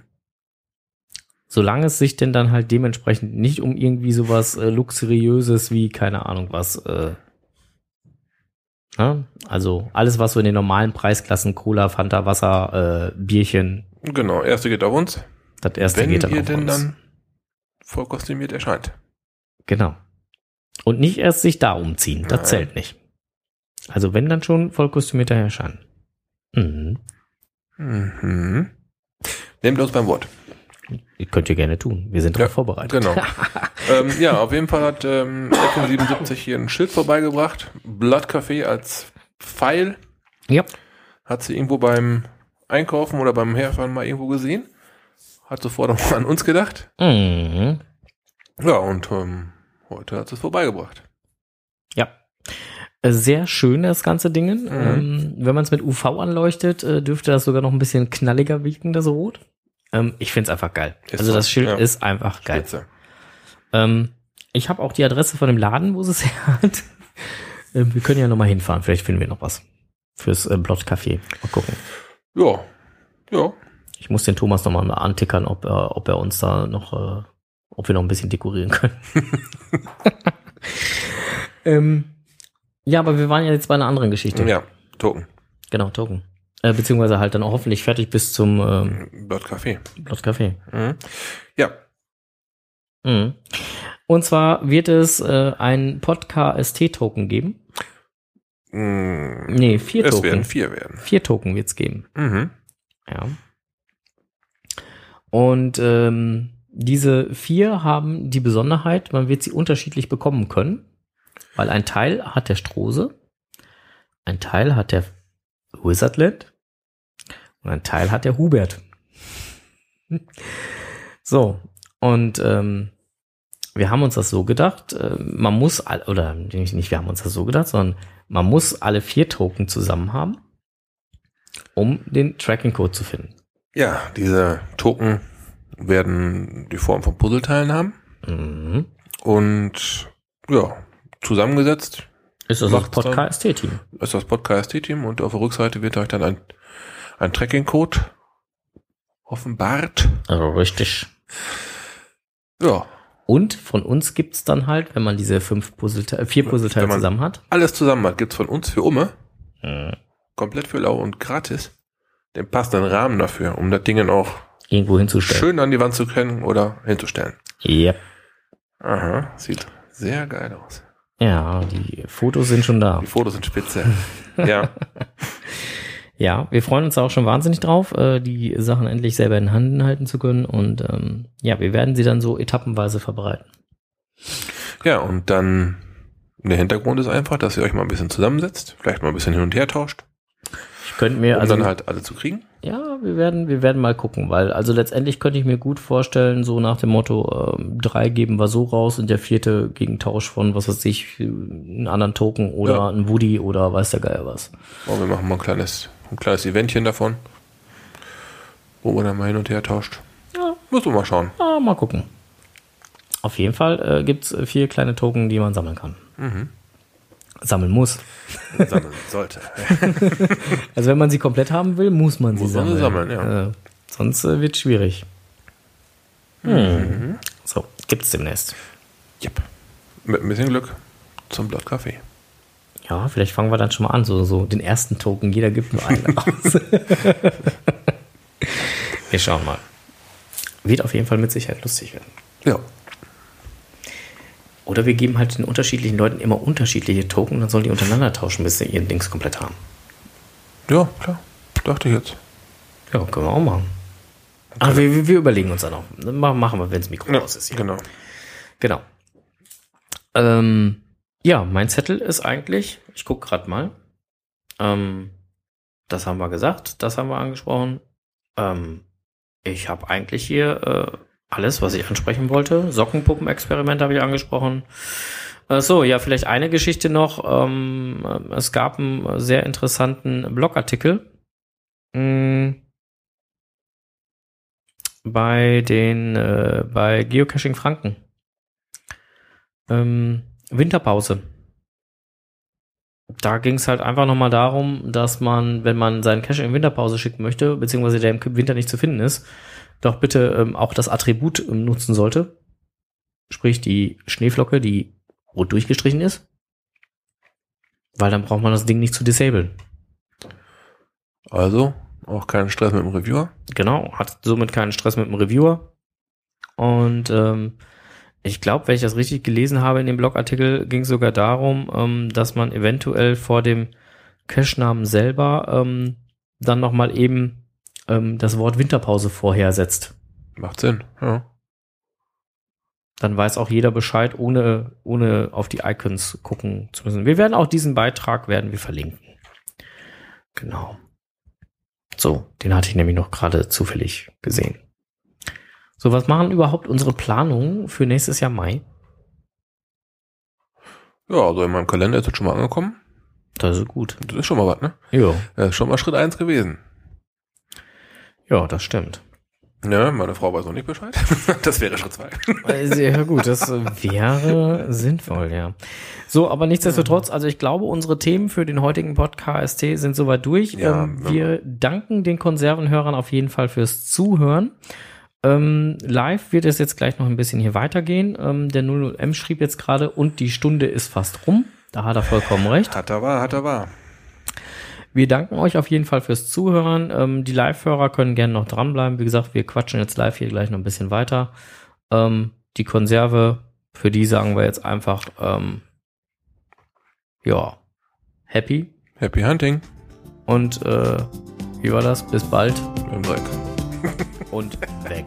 Solange es sich denn dann halt dementsprechend nicht um irgendwie sowas äh, luxuriöses wie, keine Ahnung was, äh, ne? also alles, was so in den normalen Preisklassen, Cola, Fanta, Wasser, äh, Bierchen, Genau, erste geht auf uns. das erste Wenn geht dann ihr auf denn uns. dann voll kostümiert erscheint. Genau. Und nicht erst sich da umziehen, das Nein. zählt nicht. Also wenn dann schon voll kostümiert erscheinen. Mhm. Mhm. Nehmt uns beim Wort. Könnt ihr gerne tun. Wir sind Ja, darauf vorbereitet. Genau. ähm, ja, auf jeden Fall hat ähm, FM77 hier ein Schild vorbeigebracht. Blood Café als Pfeil. Ja. Hat sie irgendwo beim Einkaufen oder beim Herfahren mal irgendwo gesehen. Hat sofort auch an uns gedacht. Mhm. Ja, und ähm, heute hat sie es vorbeigebracht. Ja. Äh, Sehr schön, das ganze Ding. Mhm. Ähm, wenn man es mit UV anleuchtet, äh, dürfte das sogar noch ein bisschen knalliger wirken, das Rot. Ähm, ich find's einfach geil. Ist also so, das Schild ja. ist einfach geil. Ähm, ich habe auch die Adresse von dem Laden, wo sie es her hat. Ähm, wir können ja noch mal hinfahren. Vielleicht finden wir noch was fürs äh, Blott Café. Mal gucken. Ja. Ja. Ich muss den Thomas noch mal antickern, ob er, ob er uns da noch, äh, ob wir noch ein bisschen dekorieren können. ähm, ja, aber wir waren ja jetzt bei einer anderen Geschichte. Ja. Token. Genau, Token. Äh, beziehungsweise halt dann auch hoffentlich fertig bis zum ähm, Blood Café. Blott Café. Mhm. Ja. Mhm. Und zwar wird es äh, ein Podcast-Token geben. Mhm. Nee, vier Es Token. werden vier werden. Vier Token wird's geben. Mhm. Ja. Und ähm, diese vier haben die Besonderheit, man wird sie unterschiedlich bekommen können, weil ein Teil hat der Strose, ein Teil hat der Wizardland und ein Teil hat der Hubert. So, und ähm, wir haben uns das so gedacht, äh, man muss, all- oder nicht, nicht wir haben uns das so gedacht, sondern man muss alle vier Token zusammen haben, um den Tracking-Code zu finden. Ja, diese Token werden die Form von Puzzleteilen haben Mhm. und ja, zusammengesetzt Ist das dann? Podcast-Team? ist das Podcast-Team und auf der Rückseite wird euch dann ein, ein Tracking-Code offenbart. Also richtig. Ja, Und von uns gibt's dann halt, wenn man diese fünf Puzzleteile, vier Puzzleteile zusammen hat. alles zusammen hat, gibt's von uns für Umme, Mhm. komplett für lau und gratis, den passenden Rahmen dafür, um das Ding dann auch Irgendwo hinzustellen. schön an die Wand zu können oder hinzustellen. Yep. Aha, sieht sehr geil aus. Ja, die Fotos sind schon da. Die Fotos sind spitze. ja, Ja, wir freuen uns auch schon wahnsinnig drauf, äh, die Sachen endlich selber in Händen halten zu können. Und ähm, ja, wir werden sie dann so etappenweise verbreiten. ja, und dann der Hintergrund ist einfach, dass ihr euch mal ein bisschen zusammensetzt, vielleicht mal ein bisschen hin und her tauscht, Ich könnte mir um also dann halt alle zu kriegen. Ja, wir werden, wir werden mal gucken, weil also letztendlich könnte ich mir gut vorstellen, so nach dem Motto, ähm, drei geben wir so raus und der vierte gegen Tausch von, was weiß ich, einen anderen Token oder Ja. ein Woody oder weiß der Geier was. Und wir machen mal ein kleines, ein kleines Eventchen davon, wo man dann mal hin und her tauscht. Ja. Muss man mal schauen. Ah, mal gucken. Auf jeden Fall äh, gibt's äh, vier kleine Token, die man sammeln kann. Sammeln muss. Sammeln sollte. Also wenn man sie komplett haben will, muss man sie Muss sie sammeln. sammeln, ja. äh, sonst äh, wird schwierig. Hm. So, gibt's demnächst. Yep. Mit ein bisschen Glück zum Blood Café. Ja, vielleicht fangen wir dann schon mal an, so, so den ersten Token, jeder gibt nur einen aus. wir schauen mal. Wird auf jeden Fall mit Sicherheit lustig werden. Ja. Oder wir geben halt den unterschiedlichen Leuten immer unterschiedliche Token, dann sollen die untereinander tauschen, bis sie ihren Dings komplett haben. Ja, klar. Dachte ich jetzt. Ja, können wir auch machen. Aber wir, wir- überlegen uns dann auch. Ma- Machen wir, wenn das Mikro Ja, aus ist. Hier. genau. Genau. Ähm, ja, mein Zettel ist eigentlich, ich guck grad mal. Ähm, das haben wir gesagt, das haben wir angesprochen. Ähm, ich habe eigentlich hier äh, alles, was ich ansprechen wollte. Sockenpuppen-Experiment habe ich angesprochen. Äh, so, ja, vielleicht eine Geschichte noch. Ähm, äh, es gab einen sehr interessanten Blogartikel. mh, bei den äh, bei Geocaching Franken. Ähm, Winterpause. Da ging es halt einfach nochmal darum, dass man, wenn man seinen Cache in Winterpause schicken möchte, beziehungsweise der im Winter nicht zu finden ist, doch bitte ähm, auch das Attribut ähm, nutzen sollte. Sprich die Schneeflocke, die rot durchgestrichen ist. Weil dann braucht man das Ding nicht zu disablen. Also, auch keinen Stress mit dem Reviewer. Genau, hat somit keinen Stress mit dem Reviewer. Und ähm, ich glaube, wenn ich das richtig gelesen habe in dem Blogartikel, ging es sogar darum, ähm, dass man eventuell vor dem Cache-Namen selber ähm, dann nochmal eben ähm, das Wort Winterpause vorhersetzt. Macht Sinn, ja. Dann weiß auch jeder Bescheid, ohne, ohne auf die Icons gucken zu müssen. Wir werden auch diesen Beitrag werden wir verlinken. Genau. So, den hatte ich nämlich noch gerade zufällig gesehen. So, was machen überhaupt unsere Planungen für nächstes Jahr Mai? Ja, also in meinem Kalender ist das schon mal angekommen. Das ist gut. Das ist schon mal was, ne? Ja, Das ist schon mal Schritt eins gewesen. Ja, das stimmt. Ja, meine Frau weiß noch nicht Bescheid. das wäre Schritt zwei. Sehr gut, das wäre sinnvoll, ja. So, aber nichtsdestotrotz, also ich glaube, unsere Themen für den heutigen Podcast sind soweit durch. Ja, ähm, ja. wir danken den Konservenhörern auf jeden Fall fürs Zuhören. Ähm, live wird es jetzt gleich noch ein bisschen hier weitergehen. Ähm, der 00M schrieb jetzt gerade, und die Stunde ist fast rum. Da hat er vollkommen recht. Hat er wahr, hat er wahr. Wir danken euch auf jeden Fall fürs Zuhören. Ähm, die Live-Hörer können gerne noch dranbleiben. Wie gesagt, wir quatschen jetzt live hier gleich noch ein bisschen weiter. Ähm, die Konserve, für die sagen wir jetzt einfach, ähm, ja, happy. Happy Hunting Und äh, wie war das? Bis bald im Dreck. und weg.